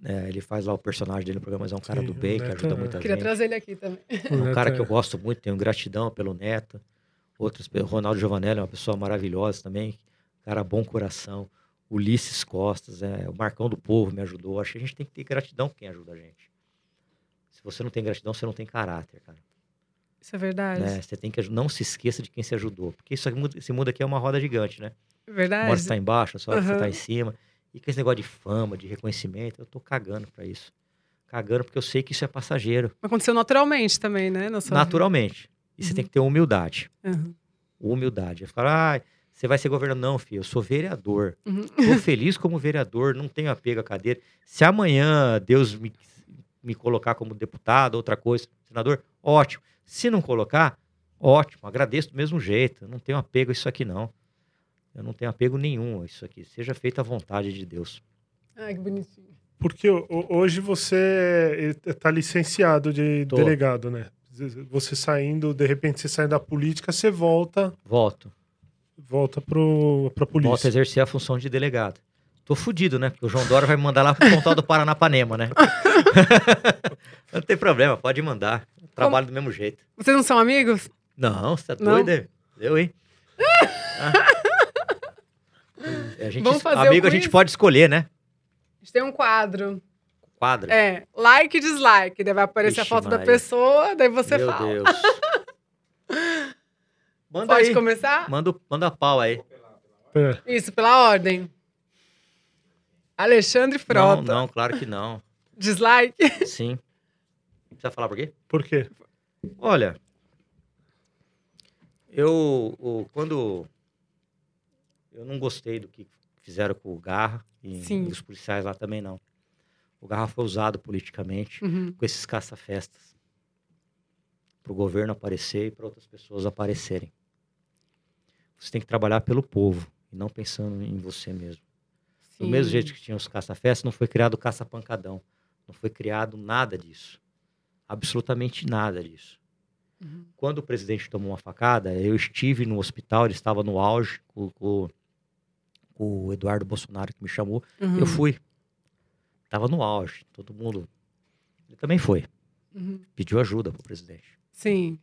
É, ele faz lá o personagem dele no programa, mas é um cara Sim, do o bem, que ajuda é- muita Queria gente. trazer ele aqui também. O um cara é- que eu gosto muito, tenho gratidão pelo Neto. Outros, o Ronaldo Giovanelli é uma pessoa maravilhosa também, cara bom coração. Ulisses Costas, é, o Marcão do Povo me ajudou. Acho que a gente tem que ter gratidão por quem ajuda a gente. Se você não tem gratidão, você não tem caráter, cara. Isso é verdade. né? Você tem que não se esqueça de quem se ajudou, porque isso aqui muda- esse mundo aqui é uma roda gigante, né? É Uma verdade. hora você tá embaixo, outra hora você Aham. tá em cima. E com esse negócio de fama, de reconhecimento, eu tô cagando pra isso. Cagando porque eu sei que isso é passageiro, Aconteceu naturalmente também, né? Naturalmente. E você Uhum. tem que ter humildade. Uhum. humildade. É falar, ah, você vai ser governador. Não, filho, eu sou vereador. Uhum. Tô feliz como vereador, não tenho apego à cadeira. Se amanhã Deus me, me colocar como deputado, outra coisa, senador, ótimo. Se não colocar, ótimo, agradeço do mesmo jeito. Não tenho apego a isso aqui, não. Eu não tenho apego nenhum a isso aqui. Seja feita a vontade de Deus. Ai, que bonitinho. Porque ho- hoje você está licenciado de Tô. delegado, né? Você saindo, de repente você sai da política, você volta, Volto. volta Volto a polícia. exercer a função de delegado. Tô fudido, né? Porque o João Dória vai me mandar lá pro Pontal do Paranapanema, né? [LAUGHS] não tem problema, pode mandar. Trabalho do mesmo jeito. Vocês não são amigos? Não, você tá Não? doido? é? Eu, hein? [LAUGHS] Ah. A gente, Vamos fazer o amigo, a gente pode escolher, né? A gente tem um quadro. Quadro. É, like e dislike. Daí vai aparecer a Ixi, foto da Maria. pessoa, daí você Meu fala. Deus. [LAUGHS] Manda Pode aí. começar? Manda, manda a pau aí. É. Isso, pela ordem. Alexandre Não, Frota. não, claro que não. [LAUGHS] Dislike. Sim. Precisa falar por quê? Por quê? Olha, eu o- quando eu não gostei do que fizeram com o Garra e Sim. os policiais lá também não. O Garra foi usado politicamente Uhum. com esses caça-festas para o governo aparecer e para outras pessoas aparecerem. Você tem que trabalhar pelo povo e não pensando em você mesmo. Do Sim. mesmo jeito que tinha os caça-festas, não foi criado o caça-pancadão. Não foi criado nada disso. Absolutamente nada disso. Uhum. Quando o presidente tomou uma facada, eu estive no hospital, ele estava no auge, com- com o Eduardo Bolsonaro que me chamou. Uhum. Eu fui. Estava no auge, todo mundo. Ele também foi. Uhum. Pediu ajuda para o presidente. Sim.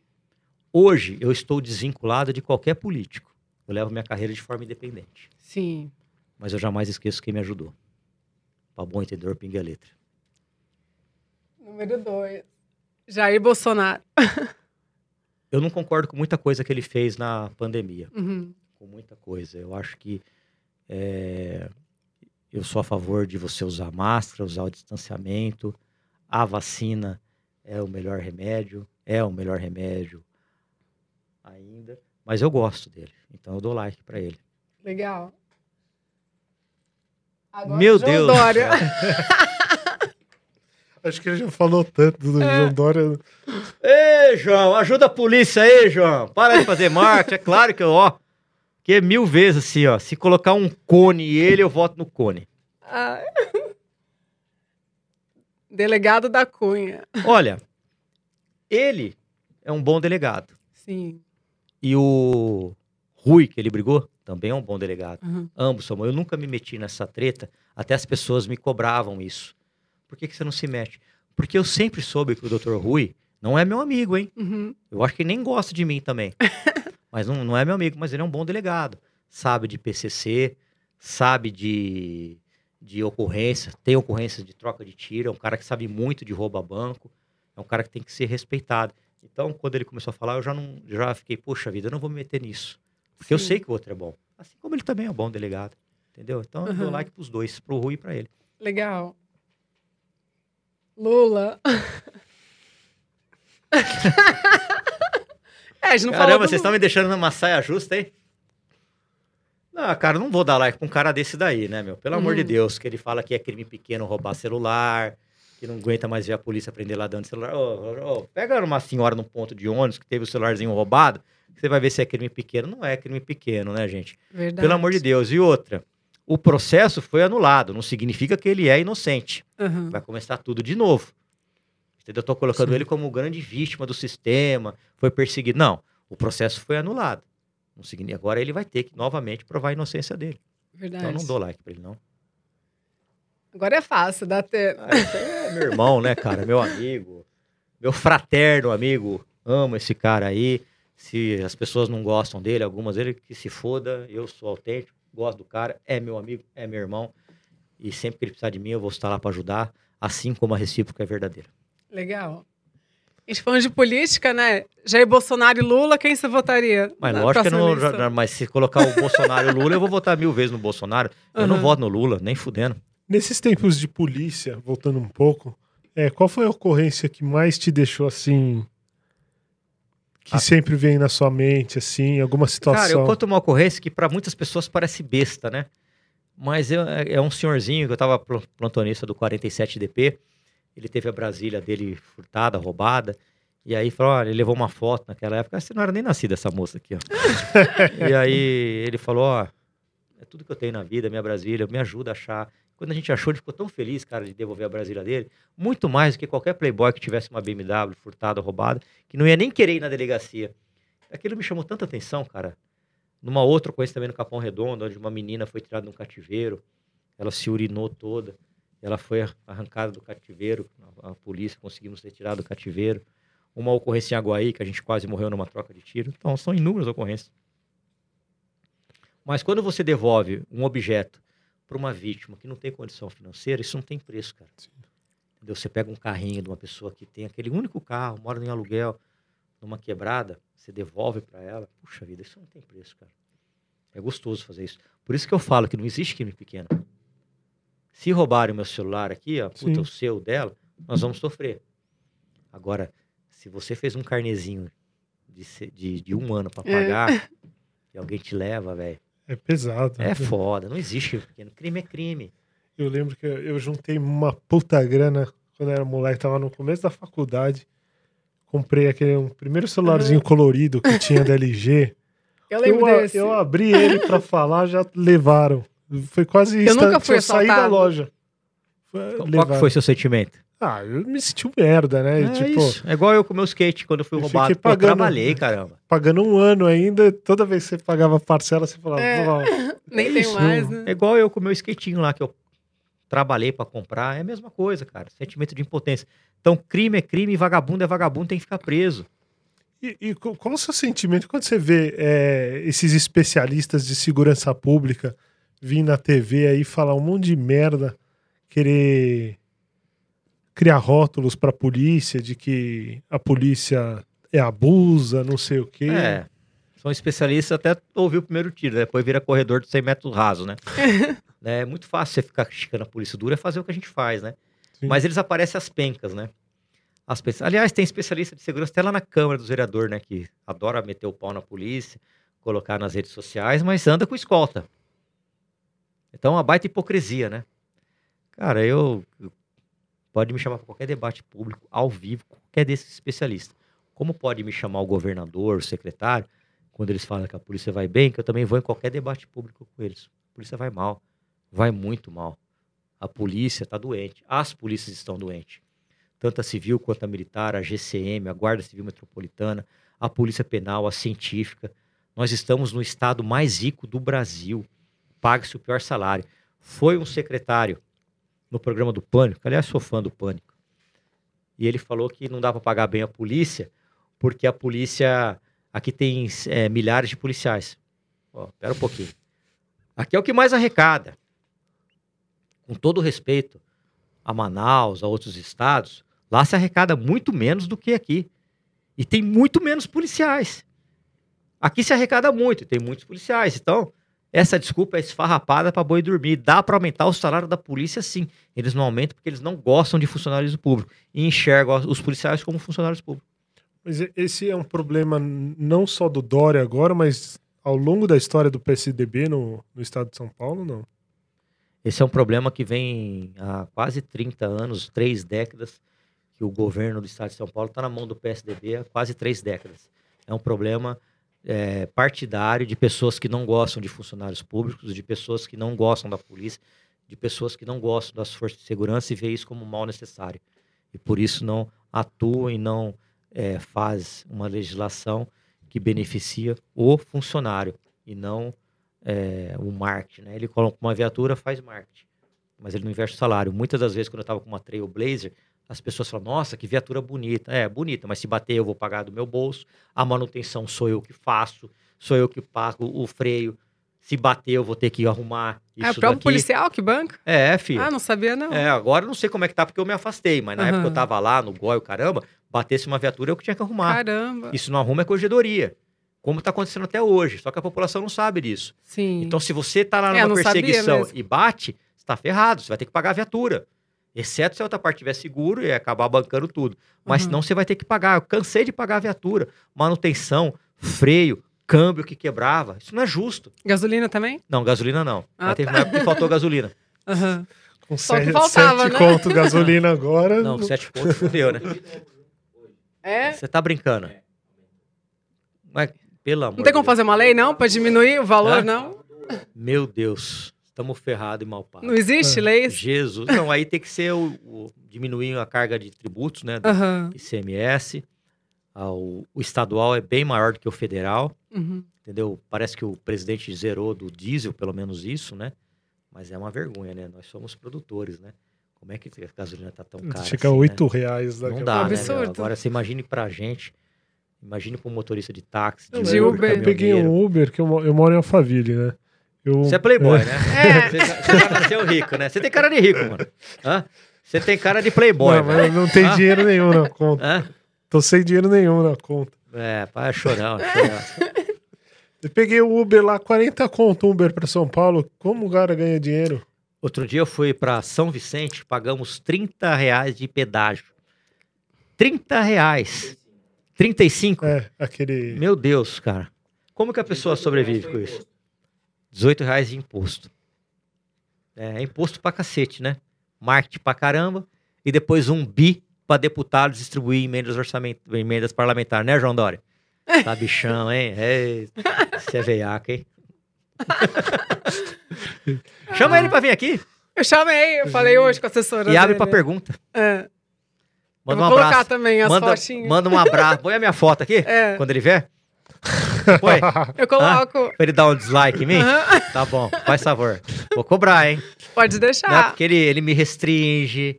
Hoje, eu estou desvinculado de qualquer político. Eu levo minha carreira de forma independente. Sim. Mas eu jamais esqueço quem me ajudou. Para bom entendedor, pingue a letra. Número dois. Jair Bolsonaro. [LAUGHS] Eu não concordo com muita coisa que ele fez na pandemia. Uhum. Com muita coisa. Eu acho que é, eu sou a favor de você usar máscara, usar o distanciamento. A vacina é o melhor remédio. É o melhor remédio ainda. Mas eu gosto dele. Então eu dou like para ele. Legal. Agora, Meu João Deus! Dória. [LAUGHS] Acho que ele já falou tanto do É. João Dória. Ei, João, ajuda a polícia aí, João. Para de fazer marketing. É claro que eu, ó, que é mil vezes assim, ó. Se colocar um cone e ele, eu voto no cone. Ai. [LAUGHS] Delegado da Cunha. Olha, ele é um bom delegado. Sim. E o Rui, que ele brigou, também é um bom delegado. Uhum. Ambos são. Eu nunca me meti nessa treta, até as pessoas me cobravam isso. Por que, que você não se mete? Porque eu sempre soube que o Dr. Rui não é meu amigo, hein? Uhum. Eu acho que ele nem gosta de mim também. [LAUGHS] mas não, não é meu amigo, mas ele é um bom delegado. Sabe de PCC, sabe de, de ocorrência, tem ocorrência de troca de tiro, é um cara que sabe muito de rouba banco. É um cara que tem que ser respeitado. Então, quando ele começou a falar, eu já não já fiquei, poxa vida, eu não vou me meter nisso. Porque eu Sim. sei que o outro é bom. Assim como ele também é bom delegado. Entendeu? Então, eu dou like pros dois, pro Rui e pra ele. Legal. Lula. [LAUGHS] [LAUGHS] é, a gente não Caramba, vocês estão me deixando numa saia justa, hein? Não, cara, não vou dar like pra um cara desse daí, né, meu? Pelo amor de Uhum. Deus, que ele fala que é crime pequeno roubar celular, que não aguenta mais ver a polícia prender ladrão de celular. Ô, ô, ô, pega uma senhora num ponto de ônibus que teve o celularzinho roubado, você vai ver se é crime pequeno. Não é crime pequeno, né, gente? Verdade. Pelo amor de Deus. E outra, o processo foi anulado, não significa que ele é inocente. Aham. Vai começar tudo de novo. Entendeu? Eu tô colocando Sim. ele como grande vítima do sistema, foi perseguido. Não, o processo foi anulado. Não significa, agora ele vai ter que novamente provar a inocência dele. Verdade. Então eu não dou like pra ele, não. Agora é fácil, dá até. Ah, é meu irmão, né, cara? Meu amigo. Meu fraterno amigo. Amo esse cara aí. Se as pessoas não gostam dele, algumas dele, que se foda. Eu sou autêntico, gosto do cara, é meu amigo, é meu irmão. E sempre que ele precisar de mim, eu vou estar lá pra ajudar, assim como a recíproca é verdadeira. Legal. A gente falando de política, né? Jair Bolsonaro e Lula, quem você votaria? Mas lógico que não, mas se colocar o Bolsonaro e o Lula, eu vou votar mil vezes no Bolsonaro. Eu não Aham. voto no Lula, nem fudendo. Nesses tempos de polícia, voltando um pouco, é, qual foi a ocorrência que mais te deixou assim. Que Ah. sempre vem na sua mente, assim, alguma situação? Cara, eu conto uma ocorrência que pra muitas pessoas parece besta, né? Mas eu- é, é um senhorzinho que eu tava pl- plantonista do 47DP. Ele teve a Brasília dele furtada, roubada. E aí falou: olha, ele levou uma foto naquela época. Você não era nem nascida essa moça aqui, ó. [LAUGHS] e aí ele falou: ó, é tudo que eu tenho na vida, minha Brasília, me ajuda a achar. Quando a gente achou, ele ficou tão feliz, cara, de devolver a Brasília dele. Muito mais do que qualquer playboy que tivesse uma BMW furtada, roubada, que não ia nem querer ir na delegacia. Aquilo me chamou tanta atenção, cara. Numa outra coisa também no Capão Redondo, onde uma menina foi tirada de um cativeiro, ela se urinou toda, ela foi arrancada do cativeiro, a, polícia conseguimos ter tirado do cativeiro. Uma ocorrência em Aguaí, que a gente quase morreu numa troca de tiro. Então, são inúmeras ocorrências. Mas quando você devolve um objeto para uma vítima que não tem condição financeira, isso não tem preço, cara. Entendeu? Você pega um carrinho de uma pessoa que tem aquele único carro, mora em aluguel, numa quebrada, você devolve para ela. Puxa vida, isso não tem preço, cara. É gostoso fazer isso. Por isso que eu falo que não existe crime pequeno. Se roubarem o meu celular aqui, ó, Sim. puta, o seu, o dela, nós vamos sofrer. Agora, se você fez um carnezinho de, de, de um ano para É. pagar e alguém te leva, velho, É pesado. é né? foda. Não existe crime pequeno. Crime é crime. Eu lembro que eu juntei uma puta grana quando eu era moleque, tava no começo da faculdade. Comprei aquele um primeiro celularzinho colorido que tinha da LG. Eu lembro eu, desse. eu abri ele pra falar, já levaram. Foi quase isso. nunca fui eu saí da loja. Foi- Qual que foi seu sentimento? Ah, eu me senti um merda, né? É tipo, isso. É igual eu com o meu skate quando eu fui Eu roubado. Pô, eu pagando- trabalhei, caramba. pagando um ano ainda, toda vez que você pagava parcela, você falava, É. "Ó, [LAUGHS] Nem É tem isso. mais, né? É igual eu com o meu skatinho lá que eu trabalhei pra comprar. É a mesma coisa, cara. Sentimento de impotência. Então, crime é crime, vagabundo é vagabundo, tem que ficar preso. E, e qual o seu sentimento quando você vê é, esses especialistas de segurança pública vir na TV aí falar um monte de merda, querer criar rótulos pra polícia de que a polícia é abusa, não sei o quê. É. São especialistas até ouvir o primeiro tiro, né? depois vira corredor de 100 metros raso, né? [LAUGHS] É muito fácil você ficar criticando a polícia dura é fazer o que a gente faz, né? Sim. Mas eles aparecem às pencas, né? As pessoas... Aliás, tem especialista de segurança até lá na Câmara dos Vereadores, né? Que adora meter o pau na polícia, colocar nas redes sociais, mas anda com escolta. Então, uma baita hipocrisia, né? Cara, eu... eu- Pode me chamar para qualquer debate público, ao vivo, qualquer desses especialistas. Como pode me chamar o governador, o secretário, quando eles falam que a polícia vai bem, que eu também vou em qualquer debate público com eles. A polícia vai mal. Vai muito mal. A polícia está doente. As polícias estão doentes. Tanto a civil quanto a militar, a GCM, a Guarda Civil Metropolitana, a Polícia Penal, a científica. Nós estamos no estado mais rico do Brasil. Paga-se o pior salário. Foi um secretário no programa do Pânico, aliás, sou fã do Pânico. E ele falou que não dá para pagar bem a polícia, porque a polícia. Aqui tem é, milhares de policiais. Ó, pera um pouquinho. Aqui é o que mais arrecada. Com todo respeito a Manaus, a outros estados, Lá se arrecada muito menos do que aqui. E tem muito menos policiais. Aqui se arrecada muito, tem muitos policiais. Então, essa desculpa é esfarrapada para boi dormir. Dá para aumentar o salário da polícia, sim. Eles não aumentam porque eles não gostam de funcionários públicos e enxergam os policiais como funcionários públicos. Mas esse é um problema não só do Dória agora, mas ao longo da história do PSDB no, no estado de São Paulo, não. Esse é um problema que vem há quase 30 anos, três décadas, que o governo do estado de São Paulo está na mão do PSDB há quase três décadas. É um problema é, partidário de pessoas que não gostam de funcionários públicos, de pessoas que não gostam da polícia, de pessoas que não gostam das forças de segurança e vê isso como mal necessário. E por isso não atuam e não é, faz uma legislação que beneficia o funcionário e não é, o marketing. Né? Ele coloca uma viatura, faz marketing, mas ele não investe o salário. Muitas das vezes, quando eu estava com uma Trailblazer, as pessoas falam, nossa, que viatura bonita. É, bonita, mas se bater eu vou pagar do meu bolso, a manutenção sou eu que faço, sou eu que pago o freio. Se bater, eu vou ter que arrumar isso é o próprio daqui. policial que banca? É, filho. Ah, não sabia, não. É, agora eu não sei como é que tá, porque eu me afastei, mas na Aham. época eu tava lá no GOI, caramba, batesse uma viatura, eu que tinha que arrumar. Caramba. Isso não arruma é corregedoria. Como está acontecendo até hoje. Só que a população não sabe disso. Sim. Então, se você tá lá É, numa perseguição e bate, você tá ferrado, você vai ter que pagar a viatura. Exceto se a outra parte tiver seguro e acabar bancando tudo. Mas Uhum. senão você vai ter que pagar. Eu cansei de pagar a viatura. Manutenção, freio, câmbio que quebrava. Isso não é justo. Gasolina também? Não, gasolina não. Ah, Mas teve uma época que faltou gasolina. Aham. Com Só que sete, faltava, sete né? conto gasolina [LAUGHS] agora. Não, com sete pontos fudeu, né? É? Você tá brincando. Mas, pelo amor Não tem como de Deus. fazer uma lei, não? Pra diminuir o valor, Hã? não? Meu Deus. Estamos ferrados e mal pagos. Não existe É. lei? Jesus. Não, aí tem que ser o, o- diminuir a carga de tributos, né? Do Aham. ICMS. Ah, o, estadual é bem maior do que o federal, Uhum. entendeu? Parece que o presidente zerou do diesel, pelo menos isso, né? Mas é uma vergonha, né? Nós somos produtores, né? Como é que a gasolina tá tão cara Chega a assim, né? 8 reais daqui Não a dá, pouco. né? Agora você imagine pra gente, imagine pra um motorista de táxi, de, eu, Uber. eu peguei um Uber, que eu, eu moro em Alphaville, né? Eu, Você é playboy, né? É. Você, você já nasceu rico, né? Você tem cara de rico, mano. Hã? Você tem cara de playboy, não, mas não tem Ah. dinheiro nenhum na conta. Hã? Tô sem dinheiro nenhum na conta. É, para chorão, chorão. Eu peguei o Uber lá, 40 conto Uber pra São Paulo. Como o cara ganha dinheiro? Outro dia eu fui pra São Vicente, pagamos 30 reais de pedágio. 30 reais. 35? É, aquele. Meu Deus, cara. Como que a pessoa sobrevive com isso? 18 reais de imposto. É, é imposto pra cacete, né? Marketing pra caramba. E depois um bi pra deputados distribuir emendas, orçament... emendas parlamentares, né, João Dória? [LAUGHS] Tá bichão, hein? Ei, Você é veiaco, hein? [LAUGHS] Chama ele pra vir aqui Eu chamei, eu falei hoje com a assessora. e abre dele. pra pergunta. É. Eu Manda vou um colocar abraço. também as Manda, fotinhas. manda um abraço. Põe a minha foto aqui, [LAUGHS] É, quando ele vier. Põe. eu coloco. Pra ele dar um dislike em mim? Aham. Tá bom, faz favor. Vou cobrar, hein? Pode Né? deixar. Porque ele, ele me restringe.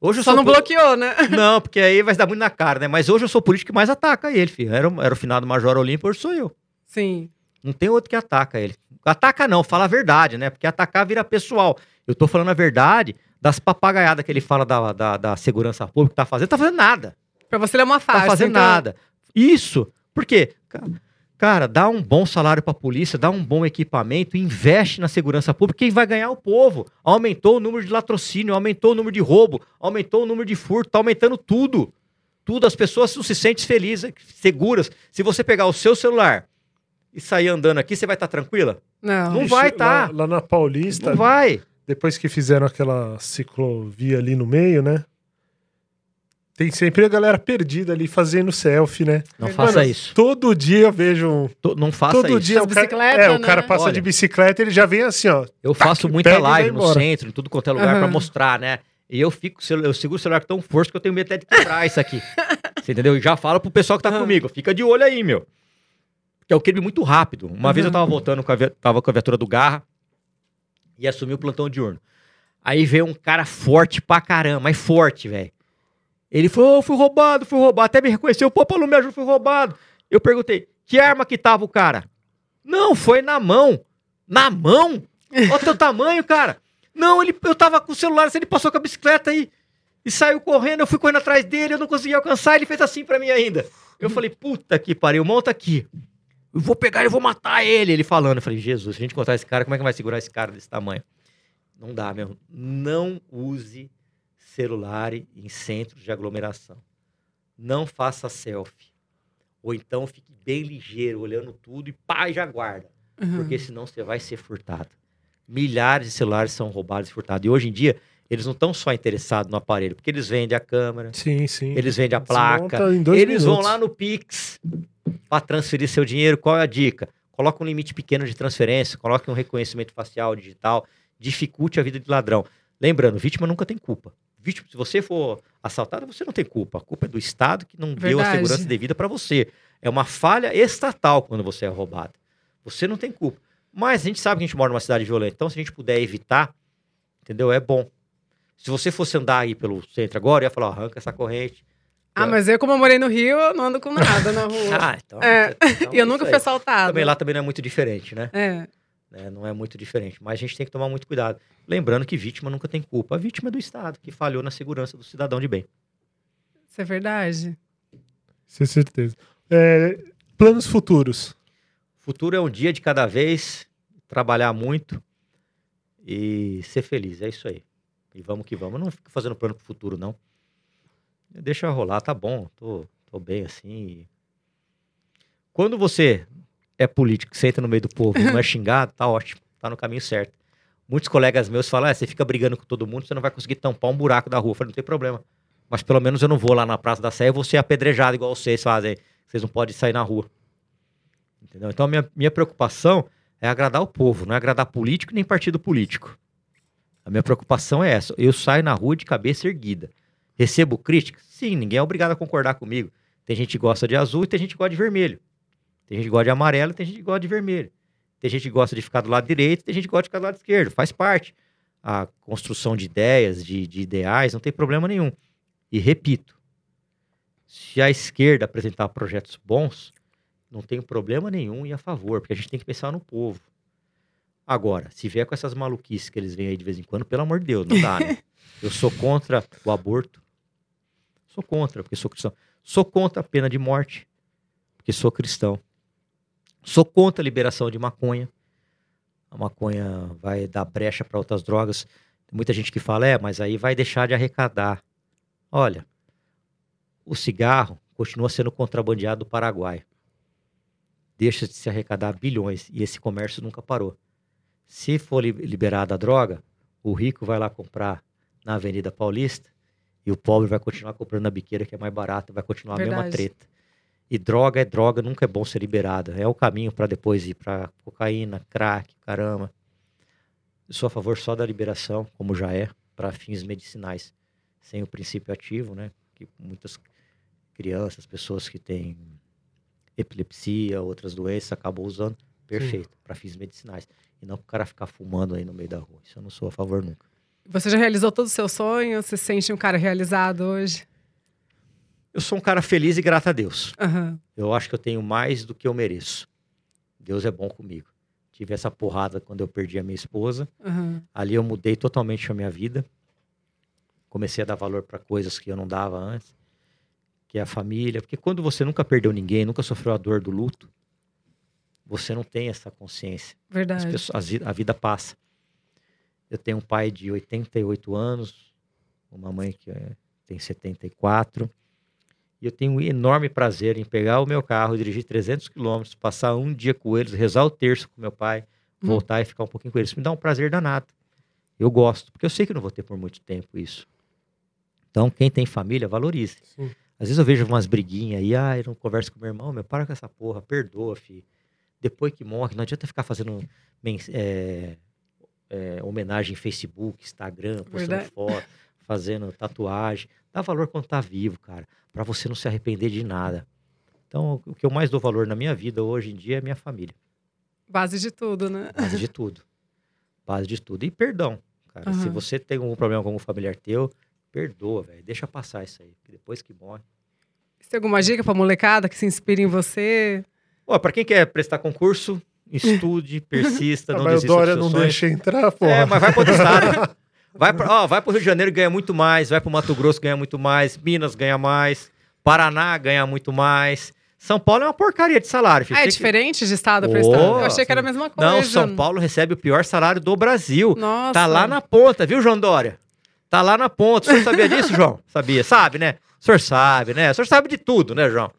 Hoje Só não po- bloqueou, né? Não, porque aí vai dar muito na cara, né? Mas hoje eu sou o político que mais ataca ele, filho. Era, o- era o finado Major Olímpio, hoje sou eu. Sim. Não tem outro que ataca ele. Ataca não, fala a verdade, né? Porque atacar vira pessoal. Eu tô falando a verdade das papagaiadas que ele fala da, da, da segurança pública que tá fazendo. Tá fazendo nada. Pra você ele é uma Tá faixa. fazendo então- nada. Isso. Por quê? Ca- Cara, dá um bom salário pra polícia, dá um bom equipamento, investe na segurança pública, quem vai ganhar é o povo. Aumentou o número de latrocínio, aumentou o número de roubo, aumentou o número de furto, tá aumentando tudo. Tudo, as pessoas não se sentem felizes, seguras. Se você pegar o seu celular e sair andando aqui, você vai estar tranquila? Não. Não Ixi, vai tá. Lá, lá na Paulista, Não vai. depois que fizeram aquela ciclovia ali no meio, né? Tem sempre a galera perdida ali fazendo selfie, né? Não Mano, faça isso. Todo dia eu vejo. um- To- Não faça todo isso. dia As o cara, é, o cara né? passa Olha. de bicicleta ele já vem assim, ó. Eu faço muita live no centro, em tudo quanto é lugar, pra Aham. mostrar, né? E eu fico, eu seguro o celular com tão forte que eu tenho medo até de quebrar isso aqui. [LAUGHS] Você entendeu? E já falo pro pessoal que tá Aham. comigo, fica de olho aí, meu. Que é o crime muito rápido. Uma vez eu tava voltando com a, tava com a viatura do Garra e assumi o plantão diurno. Aí veio um cara forte pra caramba, mas forte, velho. Ele falou, ô, fui roubado, fui roubado. Até me reconheceu, pô, Paulo, me ajuda, fui roubado. Eu perguntei, que arma que tava o cara? Não, foi na mão. Na mão? Olha o teu [LAUGHS] tamanho, cara. Não, ele, eu tava com o celular, assim, ele passou com a bicicleta aí. E saiu correndo, eu fui correndo atrás dele, eu não consegui alcançar, ele fez assim pra mim ainda. Eu falei, puta que pariu, monta aqui. Eu vou pegar, eu vou matar ele. Ele falando, eu falei, Jesus, se a gente encontrar esse cara, como é que vai segurar esse cara desse tamanho? Não dá mesmo. Não use celular em centros de aglomeração. Não faça selfie. Ou então fique bem ligeiro, olhando tudo e pá, já guarda. Uhum. Porque senão você vai ser furtado. Milhares de celulares são roubados e furtados. E hoje em dia, eles não estão só interessados no aparelho, porque eles vendem a câmera, Sim, sim. eles vendem a placa, eles vão minutos. lá no Pix para transferir seu dinheiro. Qual é a dica? Coloque um limite pequeno de transferência, coloque um reconhecimento facial digital, dificulte a vida de ladrão. Lembrando, vítima nunca tem culpa. Vítima, se você for assaltado, você não tem culpa. A culpa é do Estado que não deu a Verdade. segurança devida para você. É uma falha estatal quando você é roubado. Você não tem culpa. Mas a gente sabe que a gente mora numa cidade violenta. Então, se a gente puder evitar, entendeu? É bom. Se você fosse andar aí pelo centro agora, eu ia falar, arranca essa corrente. Ah, mas eu, como eu morei no Rio, eu não ando com nada na [LAUGHS] rua. Ah, então. É. então e eu é nunca fui aí. assaltada. Também lá também não é muito diferente, né? É. né? Não é muito diferente. Mas a gente tem que tomar muito cuidado. Lembrando que vítima nunca tem culpa. A vítima é do Estado, que falhou na segurança do cidadão de bem. Isso é verdade. Com certeza. É, planos futuros. Futuro é um dia de cada vez, trabalhar muito e ser feliz. É isso aí. E vamos que vamos. Não fico fazendo plano pro futuro, não. Deixa rolar, tá bom. Tô, tô bem assim. Quando você é político, você entra no meio do povo e não é [LAUGHS] xingado, tá ótimo. Tá no caminho certo. Muitos colegas meus falam: ah, você fica brigando com todo mundo, você não vai conseguir tampar um buraco da rua. Eu falei, não tem problema. Mas pelo menos eu não vou lá na Praça da Sé e vou ser apedrejado igual vocês fazem. Vocês não podem sair na rua. Entendeu? Então a minha, minha preocupação é agradar o povo, não é agradar político nem partido político. A minha preocupação é essa. Eu saio na rua de cabeça erguida. Recebo críticas? Sim, ninguém é obrigado a concordar comigo. Tem gente que gosta de azul e tem gente que gosta de vermelho. Tem gente que gosta de amarelo e tem gente que gosta de vermelho. Tem gente que gosta de ficar do lado direito, tem gente que gosta de ficar do lado esquerdo. Faz parte. A construção de ideias, de, de ideais, não tem problema nenhum. E repito, se a esquerda apresentar projetos bons, não tem problema nenhum em a favor, porque a gente tem que pensar no povo. Agora, se vier com essas maluquices que eles vêm aí de vez em quando, pelo amor de Deus, não dá, né? [LAUGHS] Eu sou contra o aborto. Sou contra, porque sou cristão. Sou contra a pena de morte, porque sou cristão. Sou contra a liberação de maconha. A maconha vai dar brecha para outras drogas. Tem muita gente que fala, é, mas aí vai deixar de arrecadar. Olha, o cigarro continua sendo contrabandeado do Paraguai. Deixa de se arrecadar bilhões e esse comércio nunca parou. Se for li- liberada a droga, o rico vai lá comprar na Avenida Paulista e o pobre vai continuar comprando na biqueira que é mais barata, vai continuar a mesma Verdade. treta. E droga é droga, nunca é bom ser liberada. É o caminho para depois ir para cocaína, crack, caramba. Eu sou a favor só da liberação, como já é, para fins medicinais, sem o princípio ativo, né? Que muitas crianças, pessoas que têm epilepsia, outras doenças, acabam usando. Perfeito, para fins medicinais. E não para o cara ficar fumando aí no meio da rua. Isso eu não sou a favor nunca. Você já realizou todos os seus sonhos? Você se sente um cara realizado hoje? Eu sou um cara feliz e grato a Deus. Aham. Eu acho que eu tenho mais do que eu mereço. Deus é bom comigo. Tive essa porrada quando eu perdi a minha esposa. aham. Ali eu mudei totalmente a minha vida. Comecei a dar valor para coisas que eu não dava antes, que é a família. Porque quando você nunca perdeu ninguém, nunca sofreu a dor do luto, você não tem essa consciência. Verdade. pessoas- a vida passa. Eu tenho um pai de 88 anos, uma mãe que é- tem 74. E eu tenho um enorme prazer em pegar o meu carro, dirigir 300 quilômetros, passar um dia com eles, rezar o terço com meu pai, Hum. voltar e ficar um pouquinho com eles. Isso me dá um prazer danado. Eu gosto, porque eu sei que eu não vou ter por muito tempo isso. Então, quem tem família, valorize. Sim. Às vezes eu vejo umas briguinhas aí, ah, eu não converso com meu irmão, meu, para com essa porra, perdoa, filho. Depois que morre, não adianta ficar fazendo é, é, homenagem em Facebook, Instagram, postando Verdade. foto, fazendo tatuagem. Dá valor quando tá vivo, cara, pra você não se arrepender de nada. Então, o que eu mais dou valor na minha vida hoje em dia é minha família. Base de tudo, né? Base de tudo. Base de tudo. E perdão, cara. Se Aham. você tem algum problema com algum familiar teu, perdoa, velho. Deixa passar isso aí. porque depois que morre. Você tem alguma dica pra molecada que se inspire em você? Ó, pra quem quer prestar concurso, [LAUGHS] estude, persista, não mas desista dos Dória não sonhos. deixa entrar, porra. É, mas vai pro [LAUGHS] estado. Vai para ó, vai pro Rio de Janeiro ganha muito mais, vai pro Mato Grosso ganha muito mais, Minas ganha mais, Paraná ganha muito mais. São Paulo é uma porcaria de salário. filho. Ah, é Tem que- diferente de estado para Oh, estado? Eu achei que era a mesma coisa. Não, São Paulo recebe o pior salário do Brasil. Nossa. Tá lá na ponta, viu, João Dória? Tá lá na ponta. O senhor sabia disso, João? [LAUGHS] Sabia, sabe, né? O senhor sabe, né? O senhor sabe de tudo, né, João?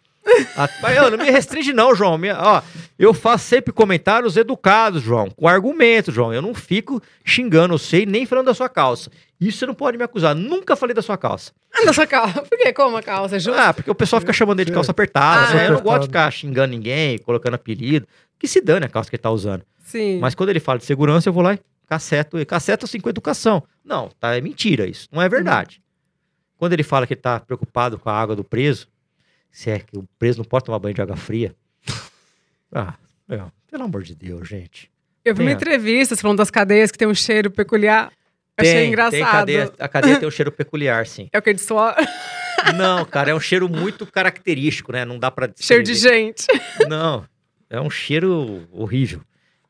Ah, Mas eu, não me restringe, não, João. Minha- ó, eu faço sempre comentários educados, João, com argumentos, João. Eu não fico xingando você nem falando da sua calça. Isso você não pode me acusar. Nunca falei da sua calça. Da sua calça. [LAUGHS] Por quê? Como a calça? É justo? Ah, porque o pessoal fica chamando ele de calça apertada. Ah, né? Eu não apertado. gosto de ficar xingando ninguém, colocando apelido. Que se dane a calça que ele tá usando. Sim. Mas quando ele fala de segurança, eu vou lá e caceto ele. Caceto assim com educação. Não, tá, é mentira isso. Não é verdade. Quando ele fala que ele tá preocupado com a água do preso, se é que o preso não pode tomar banho de água fria. Ah, meu, pelo amor de Deus, gente. Eu vi uma Tem a- entrevista falando das cadeias que tem um cheiro peculiar. Achei Tem, engraçado. Tem cadeia, a cadeia tem um cheiro peculiar, sim. É o que de suor? [LAUGHS] Não, cara, é um cheiro muito característico, né? Não dá pra Cheiro de gente. [LAUGHS] Não, é um cheiro horrível.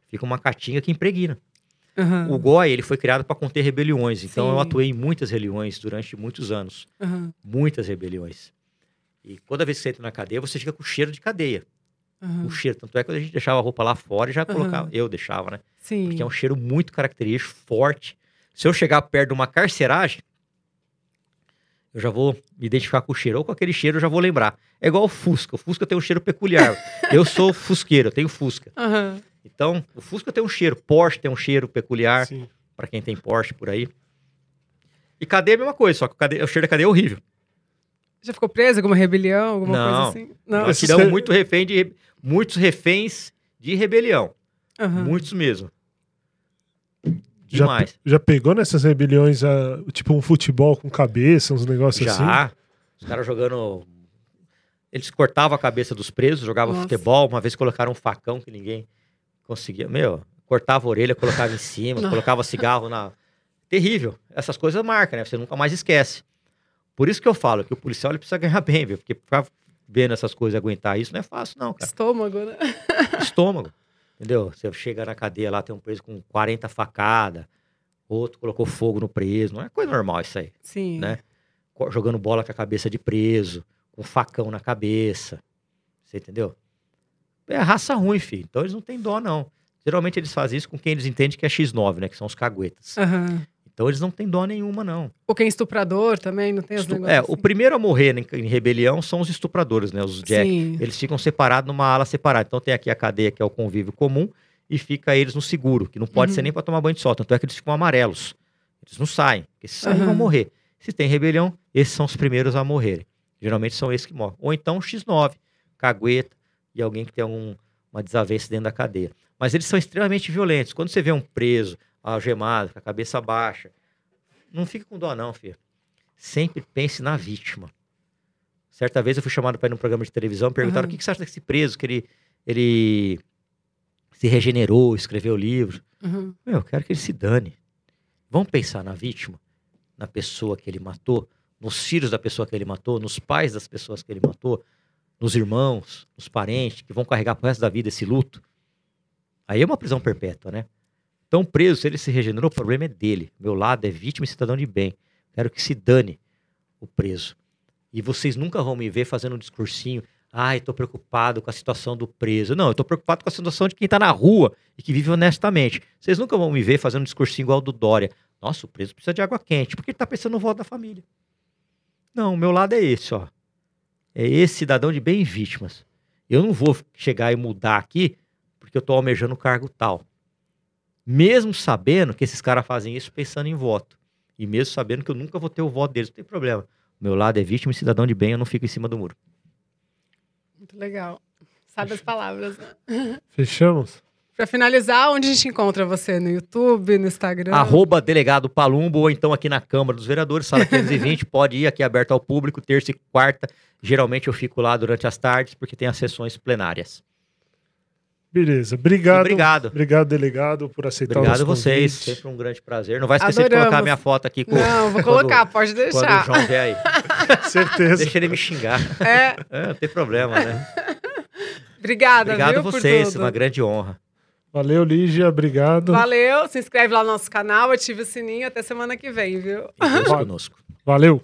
Fica uma catinga que impregna. Aham, O GOI, ele foi criado para conter rebeliões. Então Sim. eu atuei em muitas rebeliões durante muitos anos. aham, Muitas rebeliões. E toda vez que você entra na cadeia, você fica com cheiro de cadeia. aham. O cheiro. Tanto é que a gente deixava a roupa lá fora e já colocava. Eu deixava, né? Sim. Porque é um cheiro muito característico, forte. Se eu chegar perto de uma carceragem, eu já vou me identificar com o cheiro. Ou com aquele cheiro eu já vou lembrar. É igual o Fusca. O Fusca tem um cheiro peculiar. [LAUGHS] eu sou fusqueiro, eu tenho Fusca. Aham. Então, o Fusca tem um cheiro. Porsche tem um cheiro peculiar. Sim. Pra quem tem Porsche por aí. E cadeia é a mesma coisa, só que o, cadeia- o cheiro da cadeia é horrível. Já ficou preso? Alguma rebelião? Alguma Não. coisa assim? Não. Nós tiramos ser- muito refém de, muitos reféns de rebelião. Aham. Muitos mesmo. Já, Demais. já pegou nessas rebeliões, ah, tipo um futebol com cabeça, uns negócios assim? Já. Os caras jogando. Eles cortavam a cabeça dos presos, jogavam Nossa. futebol. Uma vez colocaram um facão que ninguém conseguia. Meu, cortava a orelha, colocava em cima, colocava cigarro na. Terrível. Essas coisas marcam, né? Você nunca mais esquece. Por isso que eu falo que o policial ele precisa ganhar bem, viu? Porque ficar vendo essas coisas e aguentar isso não é fácil, não, cara. Estômago, né? [LAUGHS] Estômago. Entendeu? Você chega na cadeia lá, tem um preso com 40 facadas, outro colocou fogo no preso. Não é coisa normal isso aí Sim. né? jogando bola com a cabeça de preso, com facão na cabeça. Você entendeu? É raça ruim, filho. Então eles não têm dó, não. Geralmente eles fazem isso com quem eles entendem que é X9, né? Que são os caguetas. Aham. Então eles não têm dó nenhuma, não. Ou quem é estuprador também, não tem os Estu- negócios é, assim? o primeiro a morrer em, em rebelião são os estupradores, né? Os Jack. Sim. Eles ficam separados numa ala separada. Então tem aqui a cadeia, que é o convívio comum, e fica eles no seguro, que não pode Uhum. ser nem para tomar banho de sol. Tanto é que eles ficam amarelos. Eles não saem. Porque se saírem, vão Aham. morrer. Se tem rebelião, esses são os primeiros a morrerem. Geralmente são esses que morrem. Ou então X9, cagueta e alguém que tem algum, uma desavença dentro da cadeia. Mas eles são extremamente violentos. Quando você vê um preso, algemado, com a cabeça baixa, não fica com dó, não, filho. Sempre pense na vítima. Certa vez eu fui chamado para ir num programa de televisão, perguntaram Aham. o que, que você acha desse preso, que ele, ele se regenerou, escreveu livro. Uhum. Meu, eu quero que ele se dane. Vamos pensar na vítima, na pessoa que ele matou, nos filhos da pessoa que ele matou, nos pais das pessoas que ele matou, nos irmãos, nos parentes que vão carregar pro resto da vida esse luto. Aí é uma prisão perpétua, né? Então, preso, se ele se regenerou, o problema é dele. Meu lado é vítima e cidadão de bem. Quero que se dane o preso. E vocês nunca vão me ver fazendo um discursinho. Ai, tô preocupado com a situação do preso. Não, eu tô preocupado com a situação de quem tá na rua e que vive honestamente. Vocês nunca vão me ver fazendo um discursinho igual ao do Dória. Nossa, o preso precisa de água quente, porque ele tá pensando no voto da família. Não, o meu lado é esse, ó. É esse cidadão de bem e vítimas. Eu não vou chegar e mudar aqui porque eu tô almejando um cargo tal. Mesmo sabendo que esses caras fazem isso pensando em voto. E mesmo sabendo que eu nunca vou ter o voto deles, não tem problema. O meu lado é vítima e cidadão de bem, eu não fico em cima do muro. Muito legal. Sabe as palavras, né? [LAUGHS] Fechamos? Pra finalizar, onde a gente encontra você? No YouTube, no Instagram? Arroba delegado Palumbo, ou então aqui na Câmara dos Vereadores, sala 520, [LAUGHS] pode ir aqui aberto ao público, terça e quarta. Geralmente eu fico lá durante as tardes, porque tem as sessões plenárias. Beleza. Obrigado. Obrigado. Obrigado, delegado, por aceitar o Obrigado a nosso vocês, convite. sempre um grande prazer. Não vai esquecer de Adoramos. colocar minha foto aqui com Não, vou quando- colocar, pode quando deixar. o João vier aí. [LAUGHS] Certeza. Deixa ele me xingar. É, É, não tem problema, né? obrigada, Obrigado viu, a vocês, uma grande honra. Valeu, Lígia, obrigado. Valeu, se inscreve lá no nosso canal, ative o sininho, até semana que vem, viu? E Deus [LAUGHS] conosco. Valeu.